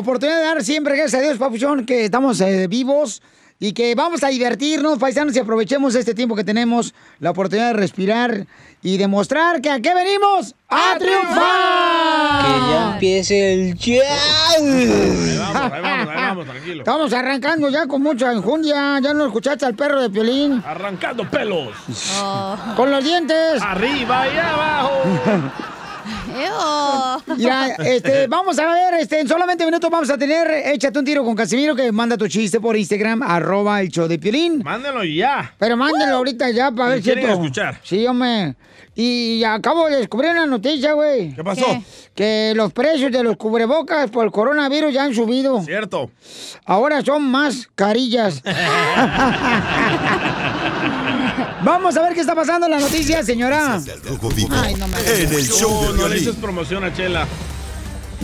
oportunidad de dar siempre, gracias a Dios, papuchón, que estamos eh, vivos y que vamos a divertirnos, paisanos, y aprovechemos este tiempo que tenemos, la oportunidad de respirar y demostrar que a qué venimos a triunfar. Que ya empiece el show. Ahí vamos, ahí vamos, ahí vamos, tranquilo. Estamos arrancando ya con mucha enjundia. Ya no escuchaste al perro de Piolín. Arrancando pelos. Con los dientes. Arriba y abajo. Mira, este, vamos a ver, este, en solamente minutos vamos a tener Échate un tiro con Casimiro que manda tu chiste por Instagram, arroba el show de Piolín. Mándalo ya. Pero mándenlo ahorita ya para ¿Y ver si quieren esto- escuchar? Sí, hombre. Y acabo de descubrir una noticia, güey. ¿Qué pasó? ¿Qué? Que los precios de los cubrebocas por el coronavirus ya han subido. Cierto. Ahora son más carillas. Vamos a ver qué está pasando en la noticia, señora. Ay, no me En el show de No, le hices promoción a Chela.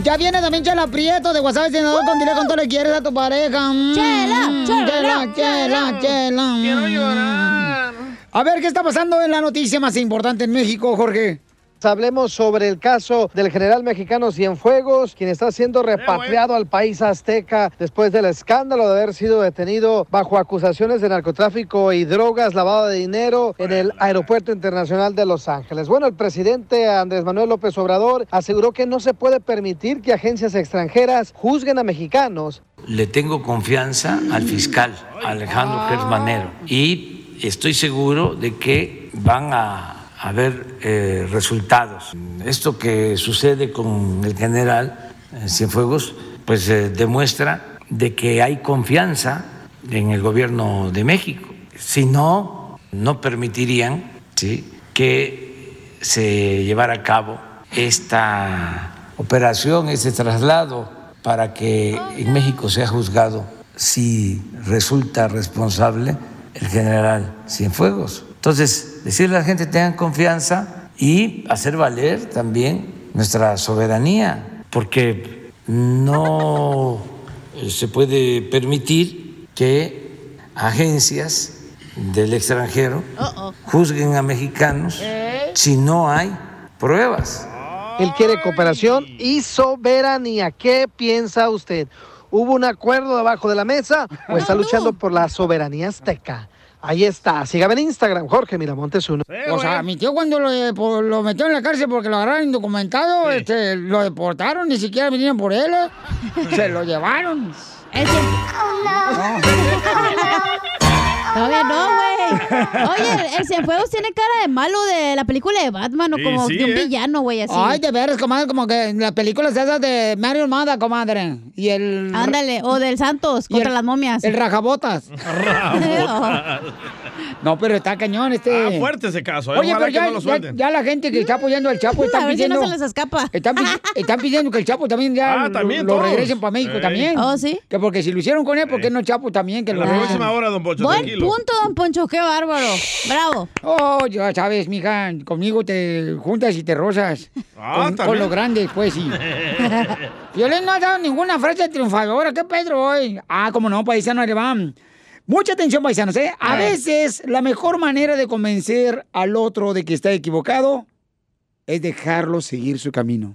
Ya viene también Chela Prieto de WhatsApp senador con dile cuánto le quieres a tu pareja. Mm, Chela, chela, chela, chela. Quiero llorar. A ver, ¿qué está pasando en la noticia más importante en México, Jorge? Hablemos sobre el caso del general mexicano Cienfuegos, quien está siendo repatriado al país azteca después del escándalo de haber sido detenido bajo acusaciones de narcotráfico y drogas, lavado de dinero en el Aeropuerto Internacional de Los Ángeles. Bueno, el presidente Andrés Manuel López Obrador aseguró que no se puede permitir que agencias extranjeras juzguen a mexicanos. Le tengo confianza al fiscal Alejandro Gersmanero y estoy seguro de que van a haber eh, resultados. Esto que sucede con el general eh, Cienfuegos, pues eh, demuestra de que hay confianza en el gobierno de México. Si no, no permitirían ¿sí? que se llevara a cabo esta operación, este traslado, para que en México sea juzgado si resulta responsable el general Cienfuegos. Entonces, decirle a la gente tengan confianza y hacer valer también nuestra soberanía, porque no se puede permitir que agencias del extranjero juzguen a mexicanos si no hay pruebas. Él quiere cooperación y soberanía. ¿Qué piensa usted? ¿Hubo un acuerdo debajo de la mesa o está luchando por la soberanía azteca? Ahí está. Sígame en Instagram, Jorge Miramontes uno. O sea, mi tío cuando lo, metió en la cárcel porque lo agarraron indocumentado, este, lo deportaron, ni siquiera vinieron por él. ¿eh? Se lo llevaron. Todavía no, güey. Oye, el Cienfuegos tiene cara de malo de la película de Batman o Sí, como sí, de un ¿eh? villano, güey, así. Ay, de veras, comadre, como que en las películas esas de Mario Mada, comadre. Y el... Ándale, o del Santos contra las momias. El rajabotas. no, pero está cañón este... Ah, fuerte ese caso. ¿eh? Oye, Ojalá pero que ya, no lo ya, suelten. ya la gente que está apoyando al Chapo A está ver si pidiendo... no se les escapa. Están, pi- están pidiendo que el Chapo también ya Ah, lo- también lo, regresen para México también. Oh, ¿sí? Que porque si lo hicieron con él, ¿por qué no Chapo también? Que En lo la regresen? próxima hora, don Pocho, Buen tranquilo. Punto, don Poncho, qué bárbaro. Bravo. Oh, ya sabes, mija, conmigo te juntas y te rozas. Ah, con, con los grandes, pues sí. Violín no ha dado ninguna frase triunfadora. ¿Qué Pedro hoy? Ah, como no, paisano, ahí le van. Mucha atención, paisanos, ¿eh? A veces la mejor manera de convencer al otro de que está equivocado es dejarlo seguir su camino.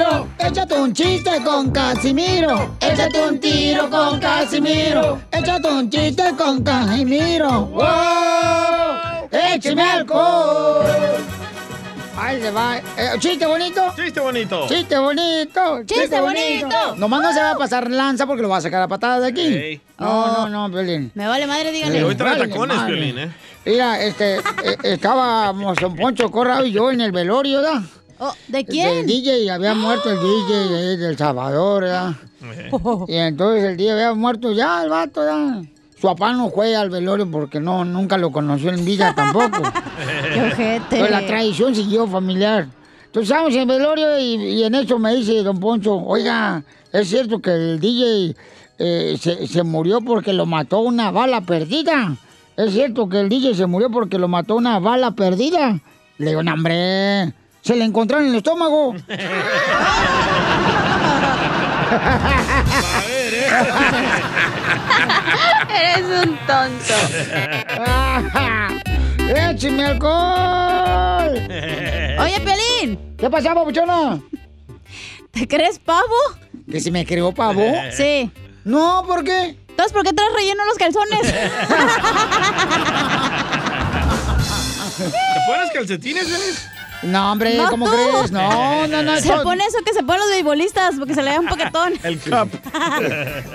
Casimiro! ¡Échate un chiste con Casimiro! ¡Échate un tiro con Casimiro! ¡Échate un chiste con Casimiro! ¡Wow! ¡Échame alcohol! Ahí le va. Eh, ¿Chiste bonito? Chiste bonito. ¡Chiste bonito! ¡Chiste bonito! Nomás no se va a pasar lanza porque lo va a sacar a patadas de aquí. Ey. No, no, no, Violín. Me vale madre, díganle. hoy trae Vale, tacones, madre. Piolín, ¿eh? Mira, este, eh, estábamos Don Poncho Corrado y yo en el velorio, ¿verdad? Oh, ¿De Del quién? DJ, había muerto el DJ ahí del Salvador, ¿verdad? Y entonces el DJ había muerto ya, el vato, ¿verdad? su papá no fue al velorio porque no, nunca lo conoció en vida tampoco. Qué ojete. Pero la tradición siguió familiar. Entonces estábamos en el velorio y, y en eso me dice don Poncho, oiga, es cierto que el DJ eh, se, se murió porque lo mató una bala perdida. Es cierto que el DJ se murió porque lo mató una bala perdida. Le digo, no, hombre, se le encontraron en el estómago. Eres un tonto. ¡Écheme alcohol! Oye, Pelín, ¿Qué pasaba, papuchona? ¿te crees pavo? ¿Que si me creó pavo? Sí. No, ¿por qué? Entonces, ¿por qué traes relleno los calzones? ¿Te pones calcetines, Denis? No, hombre, No, ¿cómo tú. crees? No, no, no. Se pone eso que se ponen los beisbolistas porque se le da un poquetón. El cup.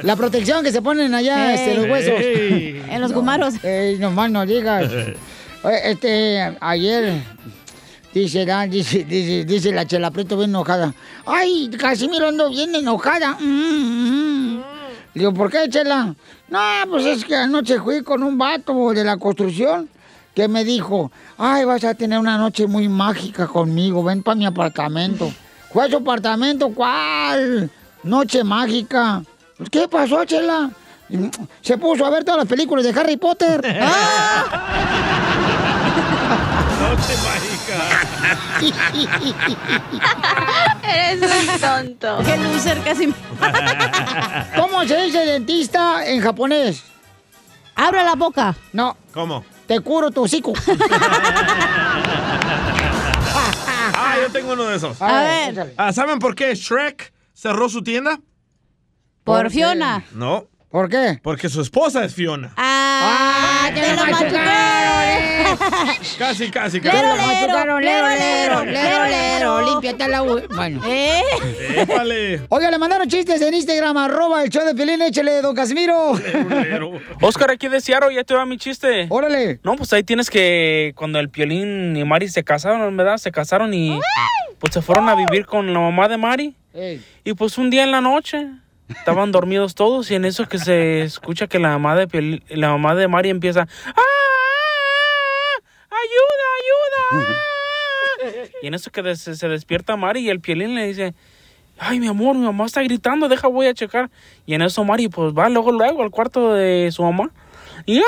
La protección que se ponen allá, Ey. este, los huesos. Ey. En los gumaros. Ey, nomás no digas. Oye, Este, ayer, dice, Dan, dice, dice, dice la chela Prieto bien enojada. Ay, Casimiro ando bien enojada. Mm, mm. Le Digo, ¿por qué, chela? No, pues es que anoche fui con un vato de la construcción que me dijo, ay, vas a tener una noche muy mágica conmigo, ven para mi apartamento. ¿Cuál es su apartamento? ¿Cuál? Noche mágica. Pues, ¿Qué pasó, chela? Se puso a ver todas las películas de Harry Potter. Noche mágica. Eres un tonto. Qué loser casi. ¿Cómo se dice dentista en japonés? Abra la boca. No, ¿Cómo? Te curo tu hocico. Ah, yo tengo uno de esos. A ver. Ah, ¿Saben por qué Shrek cerró su tienda? Por ¿Por qué? Fiona. No, ¿Por qué? porque su esposa es Fiona. Ah, te te lo machucaron. Casi, casi, casi. Lo lero, lero, lero, lero, lero, lero, lero. límpiate la... u- Bueno. ¿Eh? Épale. Oiga, le mandaron chistes en Instagram, arroba el show de Pelín, échale, don Casimiro. Lero. Oscar, aquí de Seattle, ya te va mi chiste. Órale. No, pues ahí tienes que cuando el Piolín y Mari se casaron, ¿verdad? Se casaron y pues se fueron a vivir con la mamá de Mari. Ey. Y pues un día en la noche estaban dormidos todos y en eso que se escucha que la mamá de Piolín- la mamá de Mari empieza ¡Ah! ¡Ayuda, ayuda! y en eso que des- se despierta Mari y el Piolín le dice Ay, mi amor, mi mamá está gritando, deja, voy a checar. Y en eso Mari pues va luego, luego al cuarto de su mamá. Y ¡ah!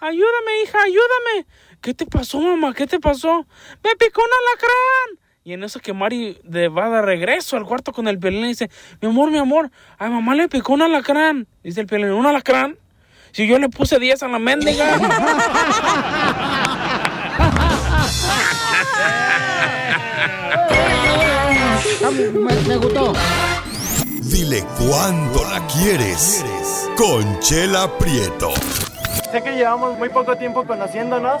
Ayúdame, hija, ayúdame. ¿Qué te pasó, mamá? ¿Qué te pasó? Me picó un alacrán. Y en eso que Mari de, va de regreso al cuarto con el Piolín y dice, mi amor, mi amor, a mamá le picó un alacrán. Dice el Piolín, ¿un alacrán? Si yo le puse 10 a la mendiga. Me, me gustó. Dile cuándo la quieres. Conchela Prieto. Sé que llevamos muy poco tiempo conociéndonos.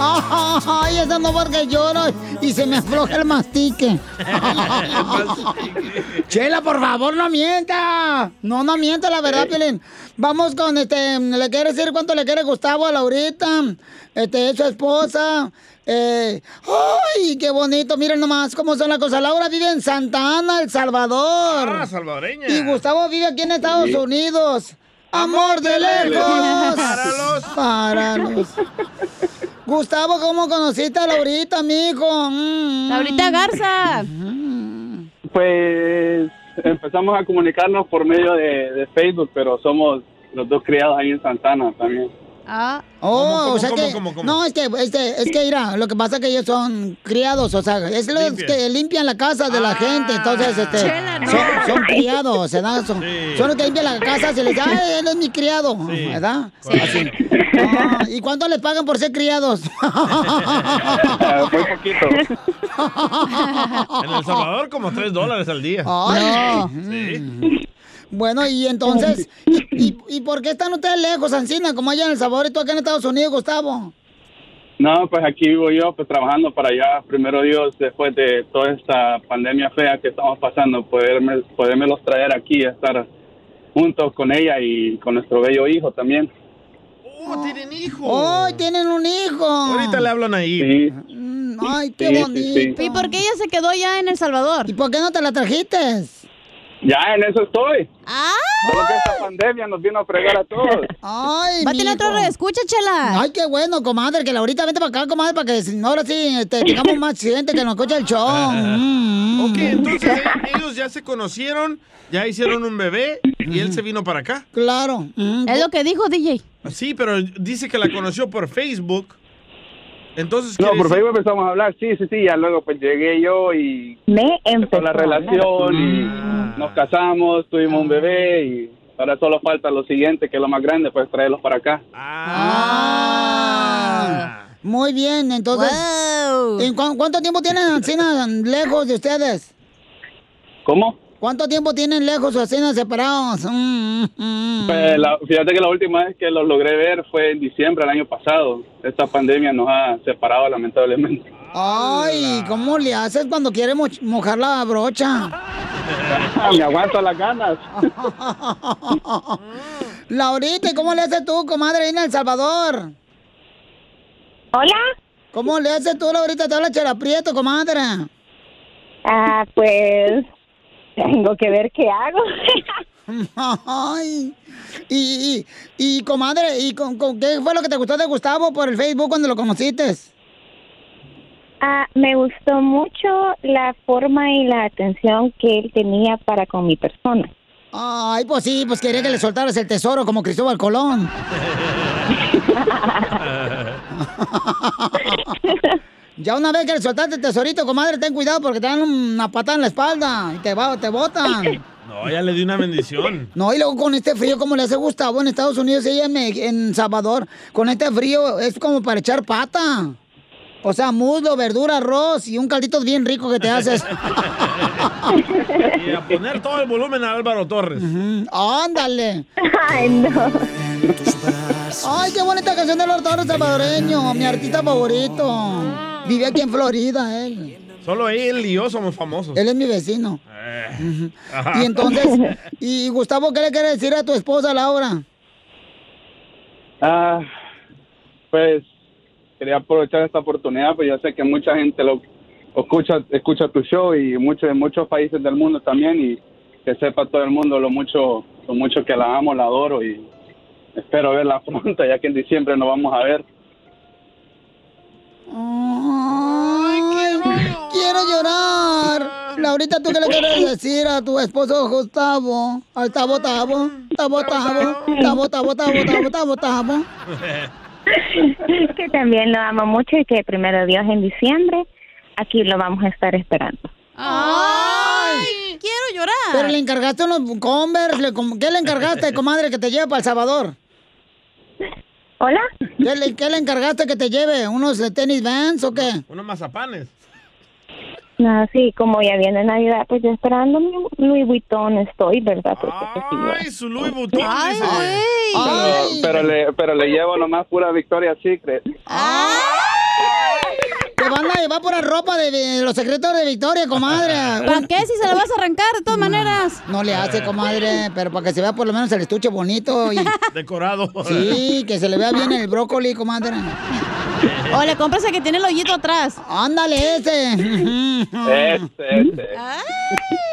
Ay, es no porque lloro y se me afloja el mastique. Chela, por favor, no mienta. No, no mienta, la verdad, Piolín. Vamos con este. ¿Le quiere decir cuánto le quiere Gustavo a Laurita? Este, es su esposa. Eh, ¡Ay, qué bonito! Miren nomás cómo son las cosas. Laura vive en Santa Ana, El Salvador. Ah, salvadoreña. Y Gustavo vive aquí en Estados Unidos. Amor de lejos. Para los- Para los- Gustavo, ¿cómo conociste a Laurita, mijo? Mm. Laurita Garza. Pues empezamos a comunicarnos por medio de, de Facebook, pero somos los dos criados ahí en Santana también. Ah. Oh, ¿Cómo, o sea cómo, que. cómo, cómo? No, es que, este, es que, mira, lo que pasa es que ellos son criados, o sea, es los que limpian la casa de la Ah. gente, entonces, este. Chela, no. son, son criados, ¿verdad? Son, Sí. son los que limpian la casa, se les dice, ay, él es mi criado, Sí. ¿verdad? Así. Ah, ¿Y cuánto les pagan por ser criados? Muy poquito. En El Salvador como 3 dólares al día. Ay. Sí. Bueno, y entonces, ¿y, y, y por qué están ustedes lejos, Ancina, como allá en El Salvador y tú acá en Estados Unidos, Gustavo? No, pues aquí vivo yo, pues trabajando para allá. Primero Dios, después de toda esta pandemia fea que estamos pasando, poderme, podérmelos traer aquí, a estar juntos con ella y con nuestro bello hijo también. ¡Oh, tienen hijo! ¡Oh, tienen un hijo! Ahorita le hablan ahí. Sí. Mm, Ay, qué Sí, sí, bonito. sí. ¿Y por qué ella se quedó ya en El Salvador? ¿Y por qué no te la trajiste? Ya en eso estoy. ¡Ah! Solo que esta pandemia nos vino a fregar a todos. Ay, Va a tener otro escucha, chela. Ay, qué bueno, comadre, que la ahorita vente para acá, comadre, para que si- ahora sí este, tengamos más gente que nos escuche el show. Mm, Ok, entonces eh, ellos ya se conocieron, ya hicieron un bebé y él se vino para acá. Claro. Mm, Es lo que dijo DJ. Sí, pero dice que la conoció por Facebook. Entonces, No, por Facebook empezamos a hablar, sí, sí, sí, ya luego pues llegué yo y Me empezó la relación y nos casamos, tuvimos un bebé y ahora solo falta lo siguiente, que es lo más grande, pues traerlos para acá. Ah, muy bien, entonces. ¿en cu- ¿Cuánto tiempo tienen lejos de ustedes? ¿Cómo? ¿Cuánto tiempo tienen lejos o Alcina separados? Mm, mm, mm. Pues, la- fíjate que la última vez que los logré ver fue en diciembre del año pasado. Esta pandemia nos ha separado lamentablemente. Ay, ¿cómo le haces cuando quieres mo- mojar la brocha? Me aguanto las ganas. Laurita, ¿y cómo le haces tú, comadre, en El Salvador? Hola. ¿Cómo le haces tú, Laurita? Te habla Chela Prieto, comadre. Ah, pues tengo que ver qué hago. Ay. Y, y, y, comadre, ¿y con, con qué fue lo que te gustó de Gustavo por el Facebook cuando lo conociste? Ah, me gustó mucho la forma y la atención que él tenía para con mi persona. Ay, pues sí, pues quería que le soltaras el tesoro como Cristóbal Colón. Ya una vez que le soltaste el tesorito, comadre, ten cuidado porque te dan una patada en la espalda y te, va, te botan. No, ya le di una bendición. No, y luego con este frío, como le hace Gustavo en Estados Unidos y ella en, en Salvador, con este frío es como para echar pata. O sea, muslo, verdura, arroz y un caldito bien rico que te haces. Y a poner todo el volumen a Álvaro Torres. Ándale. Ay, no. Ay, qué bonita canción de los Torres salvadoreño, mi artista favorito. Vive aquí en Florida, él. Solo él y yo somos famosos. Él es mi vecino. Eh. Y entonces, y Gustavo, ¿qué le quiere decir a tu esposa, Laura? Ah, pues quería aprovechar esta oportunidad, pues yo sé que mucha gente lo escucha, escucha tu show y muchos en muchos países del mundo también y que sepa todo el mundo lo mucho, lo mucho que la amo, la adoro y espero verla pronto, ya que en diciembre nos vamos a ver. Ay, quiero llorar. Laurita, ¿tú qué le quieres decir a tu esposo Gustavo? Al tabo tabo, tabo tabo, tabo tabo tabo tabo tabo tabo. que también lo amo mucho y que primero Dios en diciembre aquí lo vamos a estar esperando. ¡Ay! quiero llorar. Pero le encargaste unos Converse, ¿qué le encargaste, comadre, que te lleve para El Salvador? ¿Hola? ¿Qué le, qué le encargaste que te lleve? ¿Unos de tenis Vans o qué? Unos mazapanes. No, sí, como ya viene Navidad, pues yo esperando mi Louis Vuitton estoy, ¿verdad? Porque pues, sí, Ay, su Louis Vuitton. Ay, dice. güey. Pero, pero le, pero le llevo nomás pura Victoria Secret. Te van a llevar pura ropa de, de los secretos de Victoria, comadre. ¿Para qué si se la vas a arrancar de todas maneras? No le hace, comadre, pero para que se vea por lo menos el estuche bonito. Y... Decorado. Sí, que se le vea bien el brócoli, comadre. O le compras el que tiene el hoyito atrás. Ándale, ese. Este, este.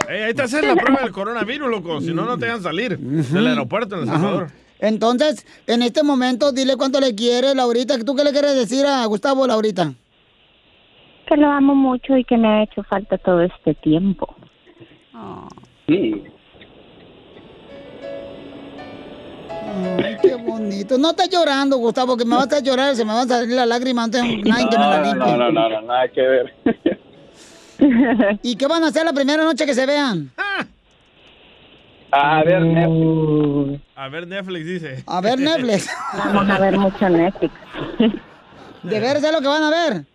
Ey, ahí te hacen la prueba del coronavirus, loco. Si no, no te dejan salir del aeropuerto en El Salvador. Entonces, en este momento, dile cuánto le quieres, Laurita. ¿Tú qué le quieres decir a Gustavo, Laurita? Que lo amo mucho y que me ha hecho falta todo este tiempo. Sí. Ay, qué bonito. No estés llorando, Gustavo, que me vas a llorar, se me van a salir las lágrimas, no tengo nadie que me la No, limpie. no, no, no, no, nada que ver. ¿Y qué van a hacer la primera noche que se vean? A ver, Netflix. A ver, Netflix dice. A ver Netflix. Vamos a ver mucho Netflix. ¿De veras es lo que van a ver?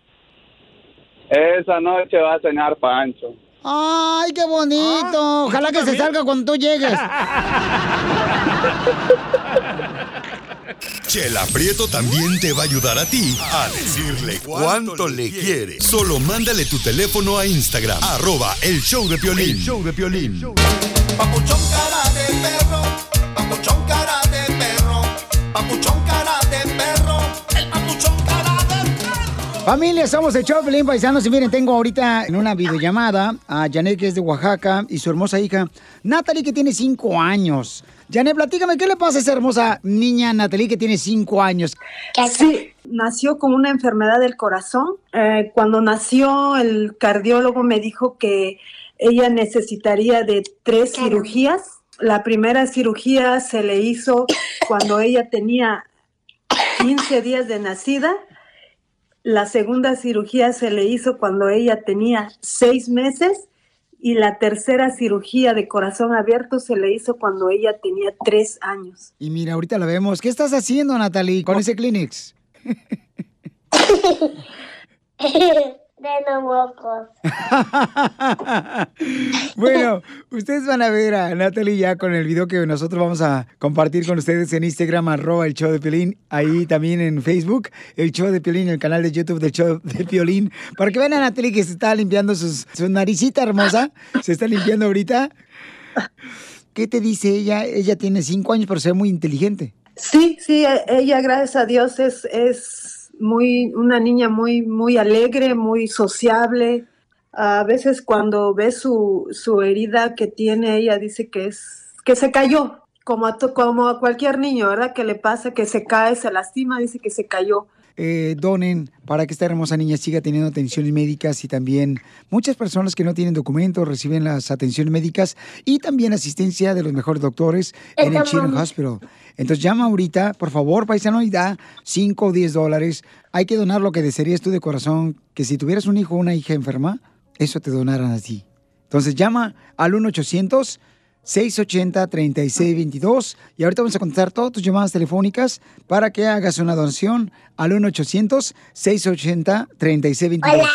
Esa noche va a cenar Pancho. Ay, qué bonito. Ojalá que se salga cuando tú llegues. Chela Prieto también te va a ayudar a ti a decirle cuánto le quiere. Solo mándale tu teléfono a Instagram, arroba el show de Piolín. El show de Piolín. Papuchón cara de perro, papuchón cara de perro, papuchón Familia, somos el Choplin Paisanos. Y miren, tengo ahorita en una videollamada a Janet, que es de Oaxaca, y su hermosa hija, Natalie, que tiene cinco años. Janet, platícame, ¿qué le pasa a esa hermosa niña Natalie, que tiene cinco años? Sí, nació con una enfermedad del corazón. Eh, cuando nació, el cardiólogo me dijo que ella necesitaría de tres cirugías. La primera cirugía se le hizo cuando ella tenía 15 días de nacida. La segunda cirugía se le hizo cuando ella tenía seis meses y la tercera cirugía de corazón abierto se le hizo cuando ella tenía tres años. Y mira, ahorita la vemos. ¿Qué estás haciendo, Natalie, con ese Kleenex? De los mocos. bueno, ustedes van a ver a Natalie ya con el video que nosotros vamos a compartir con ustedes en Instagram, arroba el show de Piolín, ahí también en Facebook, el show de Piolín, el canal de YouTube del show de Piolín, para que vean a Natalie que se está limpiando sus, su naricita hermosa, se está limpiando ahorita. ¿Qué te dice ella? Ella tiene cinco años, pero se ve muy inteligente. Sí, sí, ella, gracias a Dios, es, es muy, una niña muy, muy alegre, muy sociable. A veces cuando ve su, su herida que tiene, ella dice que es, que se cayó, como a, como a cualquier niño, ¿verdad? Que le pasa, que se cae, se lastima, dice que se cayó. Eh, donen para que esta hermosa niña siga teniendo atenciones médicas y también muchas personas que no tienen documentos reciben las atenciones médicas y también asistencia de los mejores doctores en el Children's Hospital. Entonces llama ahorita, por favor, paisano, y da 5 o 10 dólares. Hay que donar lo que desearías tú de corazón, que si tuvieras un hijo o una hija enferma, eso te donaran a ti. Entonces llama al 1 800 680-3622 y ahorita vamos a contestar todas tus llamadas telefónicas para que hagas una donación al 1-800-680-3622. Hola.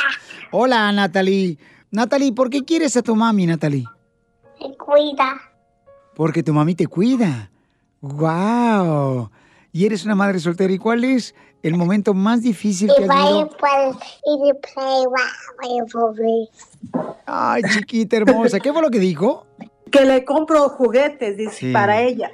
Hola, Natalie. Natalie, ¿por qué quieres a tu mami, Natalie? Me cuida. Porque tu mami te cuida. ¡Wow! Y eres una madre soltera. ¿Y cuál es el momento más difícil que has vivido? Ay, chiquita hermosa. ¿Qué fue lo que dijo? Que le compro juguetes, dice, Sí. para ella.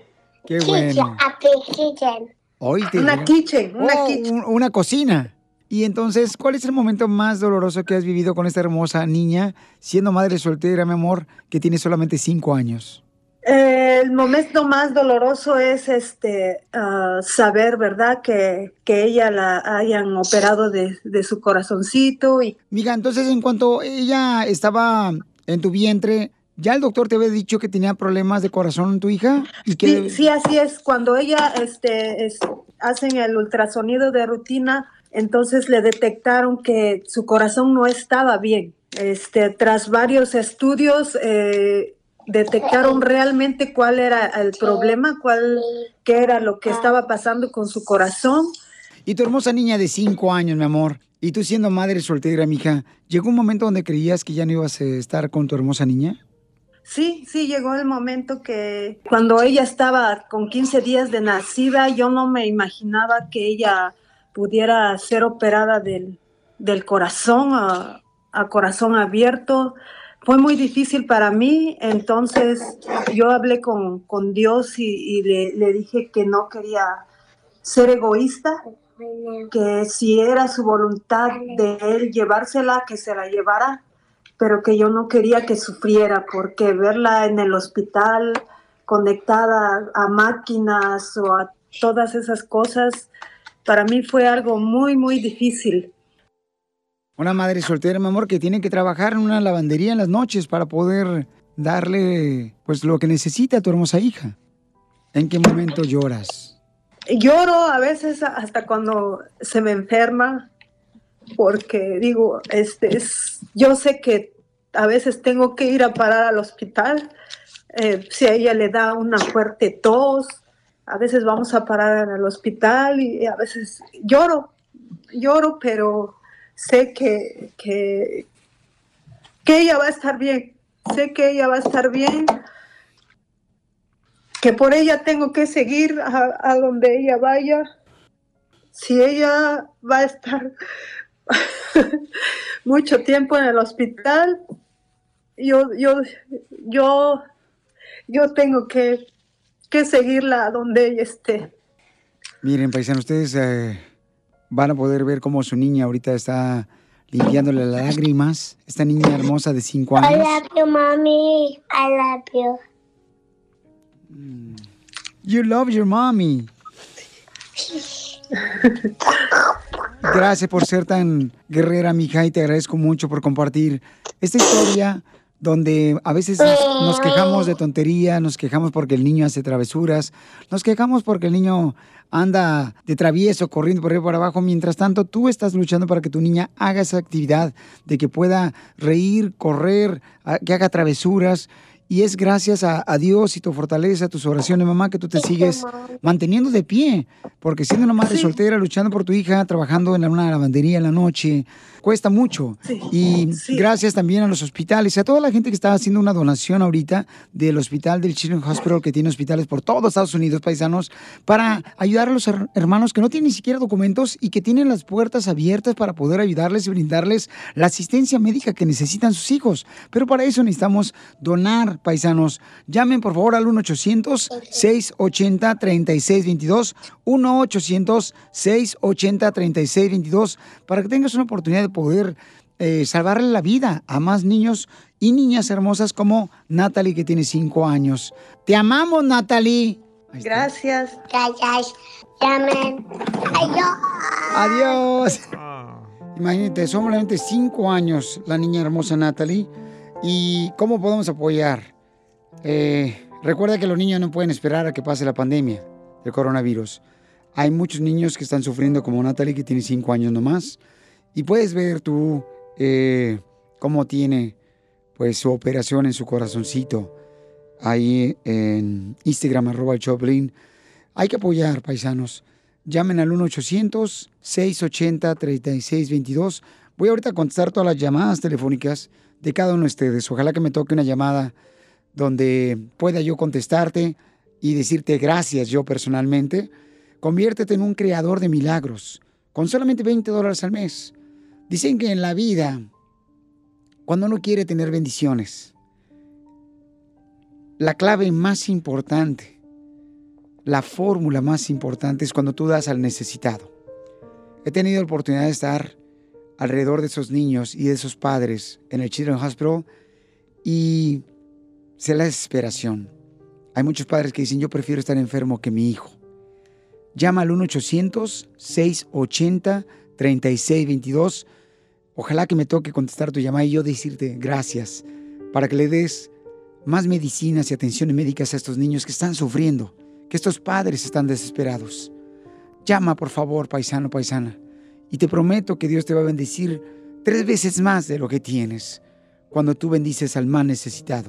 Qué bueno. A kitchen. Hoy te Una kitchen, una Oh, kitchen. un- una cocina. Y entonces, ¿cuál es el momento más doloroso que has vivido con esta hermosa niña, siendo madre soltera, mi amor, que tiene solamente cinco años? El momento más doloroso es este ah, saber, ¿verdad? Que, que ella la hayan operado de, de su corazoncito y Mija, entonces, en cuanto ella estaba en tu vientre, ¿ya el doctor te había dicho que tenía problemas de corazón en tu hija? Y que Sí, sí, así es. Cuando ella este, es- hacen el ultrasonido de rutina, entonces le detectaron que su corazón no estaba bien. Este, tras varios estudios, eh, detectaron realmente cuál era el problema, cuál, qué era lo que estaba pasando con su corazón. Y tu hermosa niña de cinco años, mi amor, y tú siendo madre soltera, mija, ¿llegó un momento donde creías que ya no ibas a estar con tu hermosa niña? Sí, sí, llegó el momento que cuando ella estaba con 15 días de nacida, yo no me imaginaba que ella pudiera ser operada del, del corazón a, a corazón abierto. Fue muy difícil para mí, entonces yo hablé con, con Dios y, le, le dije que no quería ser egoísta, que si era su voluntad de él llevársela, que se la llevara, pero que yo no quería que sufriera, porque verla en el hospital conectada a máquinas o a todas esas cosas, para mí fue algo muy, muy difícil. Una madre soltera, mi amor, que tiene que trabajar en una lavandería en las noches para poder darle pues lo que necesita a tu hermosa hija. ¿En qué momento lloras? Lloro a veces hasta cuando se me enferma, porque digo, este, es, yo sé que a veces tengo que ir a parar al hospital, eh, si a ella le da una fuerte tos, a veces vamos a parar al hospital y a veces lloro, lloro, pero sé que, que, que ella va a estar bien, sé que ella va a estar bien, que por ella tengo que seguir a, a donde ella vaya. Si ella va a estar mucho tiempo en el hospital, yo, yo, yo, yo tengo que, que seguirla donde ella esté. Miren, paisanos, ustedes eh, van a poder ver cómo su niña ahorita está limpiándole las lágrimas. Esta niña hermosa de 5 I años. love you, mommy. I love you. You love your mommy. Gracias por ser tan guerrera, mija, y te agradezco mucho por compartir esta historia donde a veces nos, quejamos de tontería, nos quejamos porque el niño hace travesuras, nos quejamos porque el niño anda de travieso, corriendo por arriba por abajo. Mientras tanto, tú estás luchando para que tu niña haga esa actividad, de que pueda reír, correr, a- que haga travesuras. Y es gracias a, a Dios y tu fortaleza, tus oraciones, mamá, que tú te sigues manteniendo de pie. Porque siendo una madre soltera, luchando por tu hija, trabajando en una lavandería en la noche, cuesta mucho. y gracias también a los hospitales, a toda la gente que está haciendo una donación ahorita del hospital del Children's Hospital, que tiene hospitales por todo Estados Unidos, paisanos, para ayudar a los her- hermanos que no tienen ni siquiera documentos y que tienen las puertas abiertas para poder ayudarles y brindarles la asistencia médica que necesitan sus hijos. Pero para eso necesitamos donar, paisanos. Llamen por favor al 1-800-680-3622. 1-800-680-3622 para que tengas una oportunidad de poder eh, salvarle la vida a más niños y niñas hermosas como Natalie, que tiene 5 años. Te amamos, Natalie. Gracias. Gracias. Adiós. Adiós. Imagínate, solamente cinco años la niña hermosa Natalie. ¿Y cómo podemos apoyar? Eh, recuerda que los niños no pueden esperar a que pase la pandemia del coronavirus. Hay muchos niños que están sufriendo como Natalie, que tiene cinco años nomás. Y puedes ver tú eh, cómo tiene pues su operación en su corazoncito. Ahí en Instagram, arroba el Choplin. Hay que apoyar, paisanos. Llamen al 1-800-680-3622. Voy ahorita a contestar todas las llamadas telefónicas de cada uno de ustedes. Ojalá que me toque una llamada donde pueda yo contestarte y decirte gracias yo personalmente. Conviértete en un creador de milagros con solamente 20 dólares al mes. Dicen que en la vida, cuando uno quiere tener bendiciones, la clave más importante la fórmula más importante es cuando tú das al necesitado. He tenido la oportunidad de estar alrededor de esos niños y de esos padres en el Children's Hospital y sé la desesperación. Hay muchos padres que dicen, yo prefiero estar enfermo que mi hijo. Llama al 1-800-680-3622. Ojalá que me toque contestar tu llamada y yo decirte gracias para que le des más medicinas y atenciones médicas a estos niños que están sufriendo que estos padres están desesperados. Llama, por favor, paisano, paisana, y te prometo que Dios te va a bendecir tres veces más de lo que tienes cuando tú bendices al más necesitado.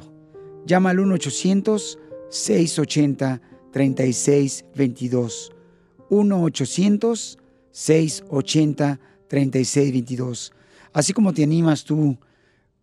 Llama al 1-800-680-3622. 1-800-680-3622. Así como te animas tú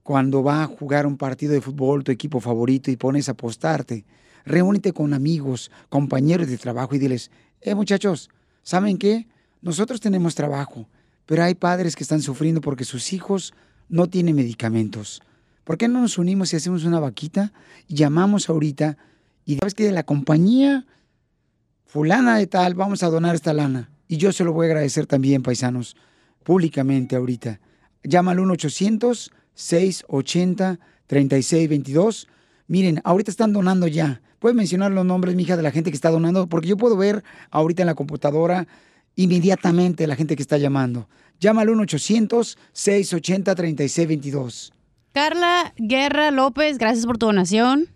cuando va a jugar un partido de fútbol, tu equipo favorito, y pones a apostarte reúnete con amigos, compañeros de trabajo y diles, eh muchachos, ¿saben qué? Nosotros tenemos trabajo, pero hay padres que están sufriendo porque sus hijos no tienen medicamentos. ¿Por qué no nos unimos y hacemos una vaquita llamamos ahorita y sabes que de la compañía fulana de tal vamos a donar esta lana? Y yo se lo voy a agradecer también, paisanos, públicamente ahorita. Llama al 1-800-680-3622. Miren, ahorita están donando ya. ¿Puedes mencionar los nombres, mija, de la gente que está donando? Porque yo puedo ver ahorita en la computadora inmediatamente la gente que está llamando. Llama al 1-800-680-3622. Carla Guerra López, gracias por tu donación.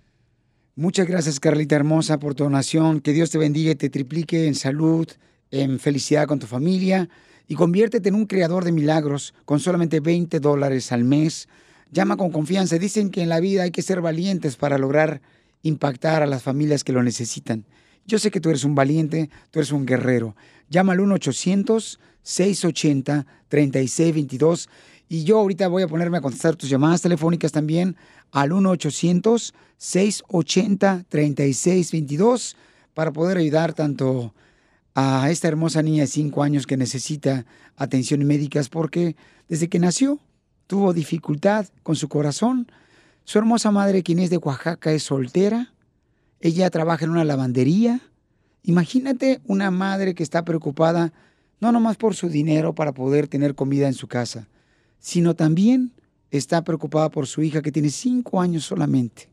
Muchas gracias, Carlita hermosa, por tu donación. Que Dios te bendiga y te triplique en salud, en felicidad con tu familia. Y conviértete en un creador de milagros con solamente 20 dólares al mes. Llama con confianza. Dicen que en la vida hay que ser valientes para lograr impactar a las familias que lo necesitan. Yo sé que tú eres un valiente, tú eres un guerrero. Llama al 1-800-680-3622. Y yo ahorita voy a ponerme a contestar tus llamadas telefónicas también al 1-800-680-3622 para poder ayudar tanto a esta hermosa niña de 5 años que necesita atención médicas porque desde que nació tuvo dificultad con su corazón. Su hermosa madre, quien es de Oaxaca, es soltera. Ella trabaja en una lavandería. Imagínate una madre que está preocupada no nomás por su dinero para poder tener comida en su casa, sino también está preocupada por su hija que tiene 5 años solamente.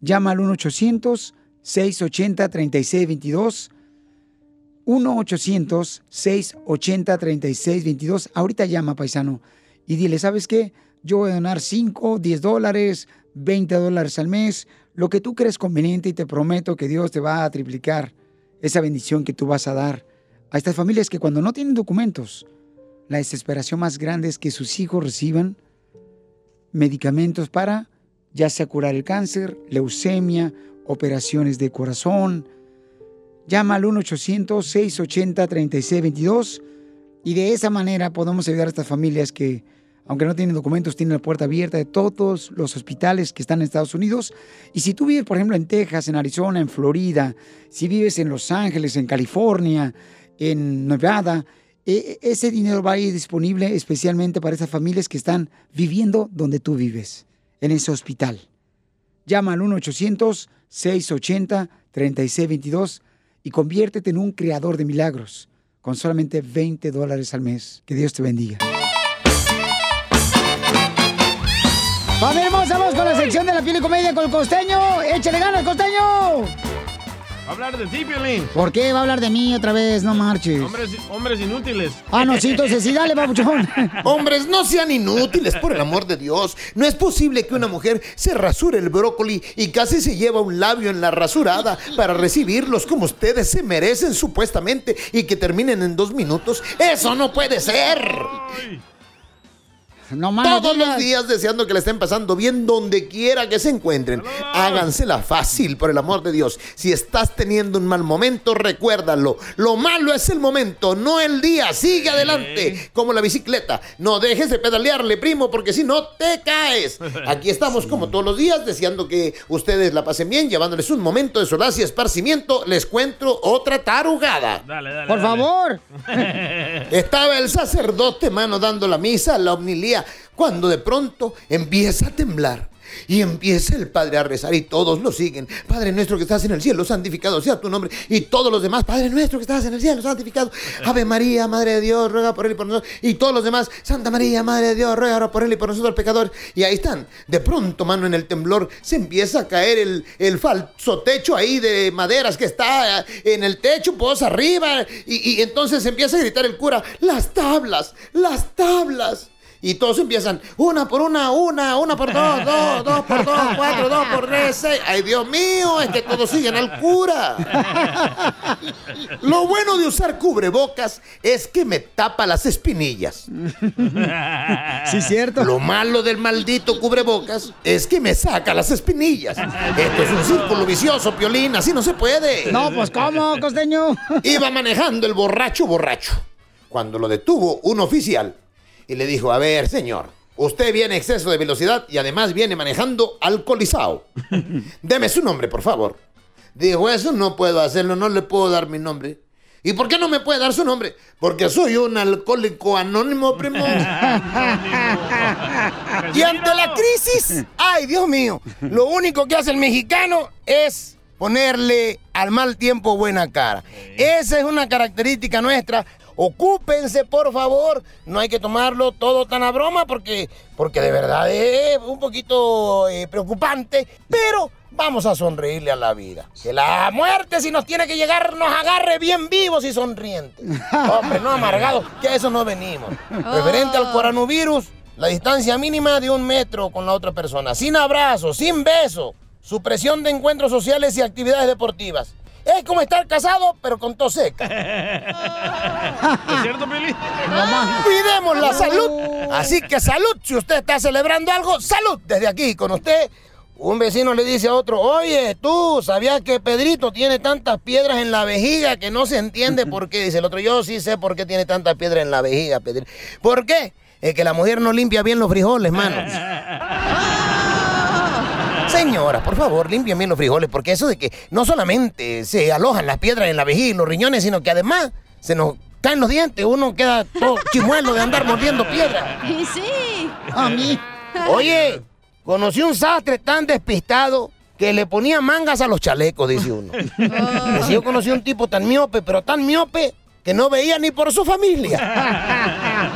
Llama al 1-800-680-3622. 1-800-680-3622. Ahorita llama, paisano, y dile, ¿sabes qué? Yo voy a donar 5, 10 dólares, 20 dólares al mes, lo que tú crees conveniente y te prometo que Dios te va a triplicar esa bendición que tú vas a dar a estas familias que cuando no tienen documentos, la desesperación más grande es que sus hijos reciban medicamentos para ya sea curar el cáncer, leucemia, operaciones de corazón. Llama al 1-800-680-3622 y de esa manera podemos ayudar a estas familias que, aunque no tienen documentos, tienen la puerta abierta de todos los hospitales que están en Estados Unidos. Y si tú vives, por ejemplo, en Texas, en Arizona, en Florida, si vives en Los Ángeles, en California, en Nevada, e- ese dinero va a ir disponible especialmente para esas familias que están viviendo donde tú vives, en ese hospital. Llama al 1-800-680-3622 y conviértete en un creador de milagros con solamente 20 dólares al mes. Que Dios te bendiga. ¡Familia hermosa! Vamos con la sección de la piel y comedia con el costeño. ¡Échale ganas, costeño! Va a hablar de ti, Piolín. ¿Por qué va a hablar de mí otra vez? No marches. Hombres, hombres inútiles. Ah, no, sí, entonces sí, dale, papuchón. Hombres, no sean inútiles, por el amor de Dios. No es posible que una mujer se rasure el brócoli y casi se lleva un labio en la rasurada para recibirlos como ustedes se merecen supuestamente y que terminen en dos minutos. ¡Eso no puede ser! No Todos los días deseando que le estén pasando bien donde quiera que se encuentren. Hágansela fácil, por el amor de Dios. Si estás teniendo un mal momento, recuérdalo. Lo malo es el momento, no el día. Sigue adelante, como la bicicleta. No dejes de pedalearle, primo, porque si no te caes. Aquí estamos como todos los días, deseando que ustedes la pasen bien, llevándoles un momento de solaz y esparcimiento. Les cuento otra tarugada. Dale, dale. Por favor. Estaba el sacerdote, mano, dando la misa, la omnilía, cuando de pronto empieza a temblar. Y empieza el Padre a rezar y todos lo siguen. Padre nuestro que estás en el cielo, santificado sea tu nombre. Y todos los demás, Padre nuestro que estás en el cielo, santificado. Ave María, Madre de Dios, ruega por él y por nosotros. Y todos los demás, Santa María, Madre de Dios, ruega por él y por nosotros pecadores. Y ahí están. De pronto, mano, en el temblor se empieza a caer el, el falso techo ahí de maderas que está en el techo, pues arriba. Y, y entonces empieza a gritar el cura, las tablas, las tablas. Y todos empiezan, una por una, una, una por dos, dos, dos por dos, cuatro, dos por tres, seis. Ay, Dios mío, es que todos siguen al cura. Lo bueno de usar cubrebocas es que me tapa las espinillas. Sí, cierto. Lo malo del maldito cubrebocas es que me saca las espinillas. Esto es un círculo vicioso, Piolín, así no se puede. No, pues ¿cómo, costeño? Iba manejando el borracho borracho cuando lo detuvo un oficial y le dijo, a ver, señor, usted viene a exceso de velocidad y además viene manejando alcoholizado. Deme su nombre, por favor. Dijo, eso no puedo hacerlo, no le puedo dar mi nombre. ¿Y por qué no me puede dar su nombre? Porque soy un alcohólico anónimo, primo. y ante la crisis, ay, Dios mío, lo único que hace el mexicano es ponerle al mal tiempo buena cara. Esa es una característica nuestra. Ocúpense, por favor. No hay que tomarlo todo tan a broma porque, porque de verdad es un poquito eh, preocupante. Pero vamos a sonreírle a la vida. Que la muerte, si nos tiene que llegar, nos agarre bien vivos y sonrientes. Hombre, no amargados, que a eso no venimos. Referente al coronavirus, la distancia mínima de un metro con la otra persona. Sin abrazo, sin beso. Supresión de encuentros sociales y actividades deportivas. Es como estar casado, pero con tos seca. ¿Es cierto, Pili? Cuidemos la salud. Así que salud. Si usted está celebrando algo, salud. Desde aquí con usted. Un vecino le dice a otro, oye, tú, ¿sabías que Pedrito tiene tantas piedras en la vejiga que no se entiende por qué? Dice el otro, yo sí sé por qué tiene tantas piedras en la vejiga, Pedrito. ¿Por qué? Es que la mujer no limpia bien los frijoles, mano. Señora, por favor, limpien bien los frijoles, porque eso de que no solamente se alojan las piedras en la vejiga y los riñones, sino que además se nos caen los dientes, uno queda todo chimuelo de andar mordiendo piedra. Y sí. A mí. Oye, conocí un sastre tan despistado que le ponía mangas a los chalecos, dice uno. Dice, yo conocí un tipo tan miope, pero tan miope, que no veía ni por su familia.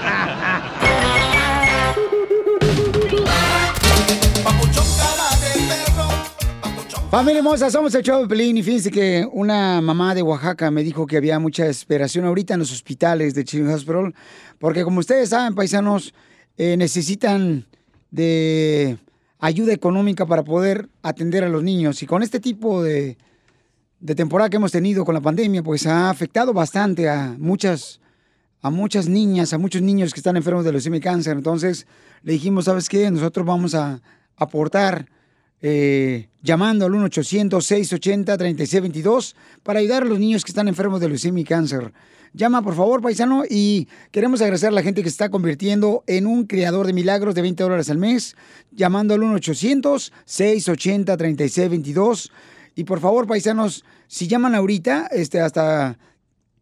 Familia hermosa, somos el show Pelín y fíjense que una mamá de Oaxaca me dijo que había mucha desesperación ahorita en los hospitales de Children's Hospital, porque como ustedes saben, paisanos, eh, necesitan de ayuda económica para poder atender a los niños. Y con este tipo de, de temporada que hemos tenido con la pandemia, pues ha afectado bastante a muchas, a muchas niñas, a muchos niños que están enfermos de leucemia y cáncer. Entonces le dijimos, ¿sabes qué? Nosotros vamos a aportar eh, llamando al 1-800-680-3622 para ayudar a los niños que están enfermos de leucemia y cáncer. Llama, por favor, paisano, y queremos agradecer a la gente que se está convirtiendo en un creador de milagros de 20 dólares al mes, llamando al 1-800-680-3622. Y por favor, paisanos, si llaman ahorita, este, hasta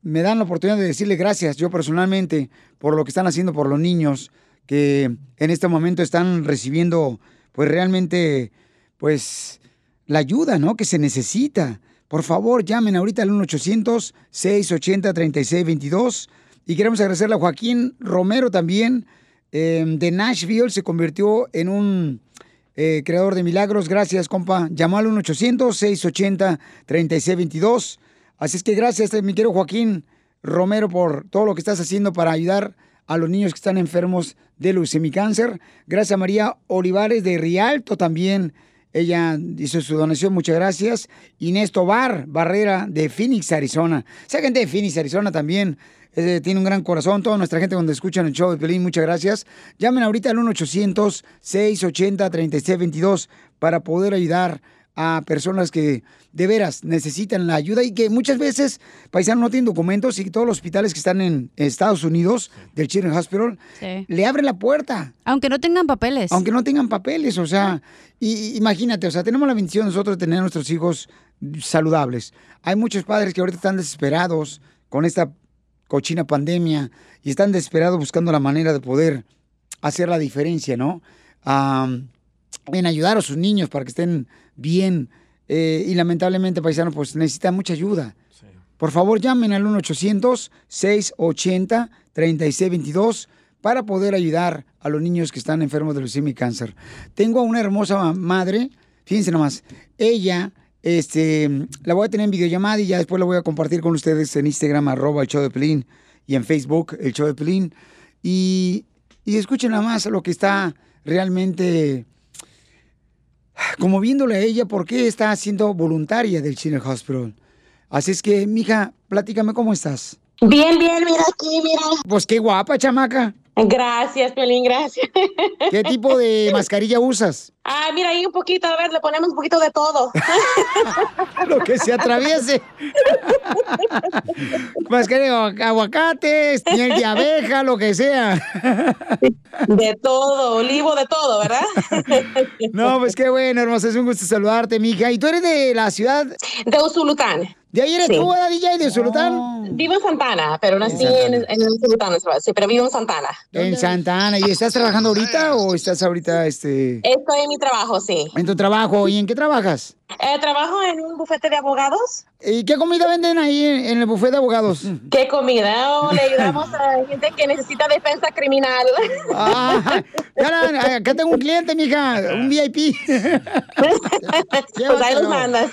me dan la oportunidad de decirle gracias, yo personalmente, por lo que están haciendo por los niños que en este momento están recibiendo, pues realmente, pues, la ayuda, ¿no? Que se necesita. Por favor, llamen ahorita al 1-800-680-3622. Y queremos agradecerle a Joaquín Romero también, eh, de Nashville. Se convirtió en un eh, creador de milagros. Gracias, compa. Llamó al 1-800-680-3622. Así es que gracias, mi querido Joaquín Romero, por todo lo que estás haciendo para ayudar a los niños que están enfermos de leucemia cáncer. Gracias a María Olivares de Rialto también. Ella hizo su donación, muchas gracias. Inés Tobar Barrera de Phoenix, Arizona. Esa gente de Phoenix, Arizona también eh, tiene un gran corazón. Toda nuestra gente cuando escuchan el show de Pelín, muchas gracias. Llamen ahorita al 1-800-680-3622 para poder ayudar a personas que de veras necesitan la ayuda y que muchas veces, paisanos, no tienen documentos y todos los hospitales que están en Estados Unidos, del Children's Hospital, Sí. le abren la puerta. Aunque no tengan papeles. Aunque no tengan papeles, o sea, y, imagínate, o sea, tenemos la bendición nosotros de tener a nuestros hijos saludables. Hay muchos padres que ahorita están desesperados con esta cochina pandemia y están desesperados buscando la manera de poder hacer la diferencia, ¿no? En ayudar a sus niños para que estén bien. eh, y lamentablemente, paisanos, pues necesitan mucha ayuda. Por favor, llamen al 1-800-680-3622 para poder ayudar a los niños que están enfermos de leucemia y cáncer. Tengo a una hermosa madre, fíjense nomás, ella, este, la voy a tener en videollamada y ya después la voy a compartir con ustedes en Instagram, arroba el show de Pelín, y en Facebook, el show de Pelín. Y, y escuchen nada más lo que está realmente como viéndole a ella por qué está siendo voluntaria del Children's Hospital. Así es que, mija, platícame cómo estás. Bien, bien, mira aquí, mira. Pues qué guapa, chamaca. Gracias, Pelín, gracias. ¿Qué tipo de mascarilla usas? Ah, mira ahí un poquito, a ver, le ponemos un poquito de todo. Lo que se atraviese. Mascarilla de aguacates, miel de abeja, lo que sea. De todo, olivo, de todo, ¿verdad? No, pues qué bueno, hermosa, es un gusto saludarte, mija. ¿Y tú eres de la ciudad? De Usulután. ¿De ahí eres Sí. tú, ¿verdad, DJ, de Usulután? Vivo en Santana, pero nací en, en Usulután, sí, pero vivo en Santana. En Santa Ana. ¿Y estás trabajando ahorita o estás ahorita, este... Estoy en mi trabajo, sí. En tu trabajo. ¿Y en qué trabajas? Eh, trabajo en un bufete de abogados. ¿Y qué comida venden ahí en, el buffet de abogados? ¿Qué comida? Oh, le ayudamos a gente que necesita defensa criminal. Ah, ya la- acá tengo un cliente, mija, un VIP. Pues ahí los mandas.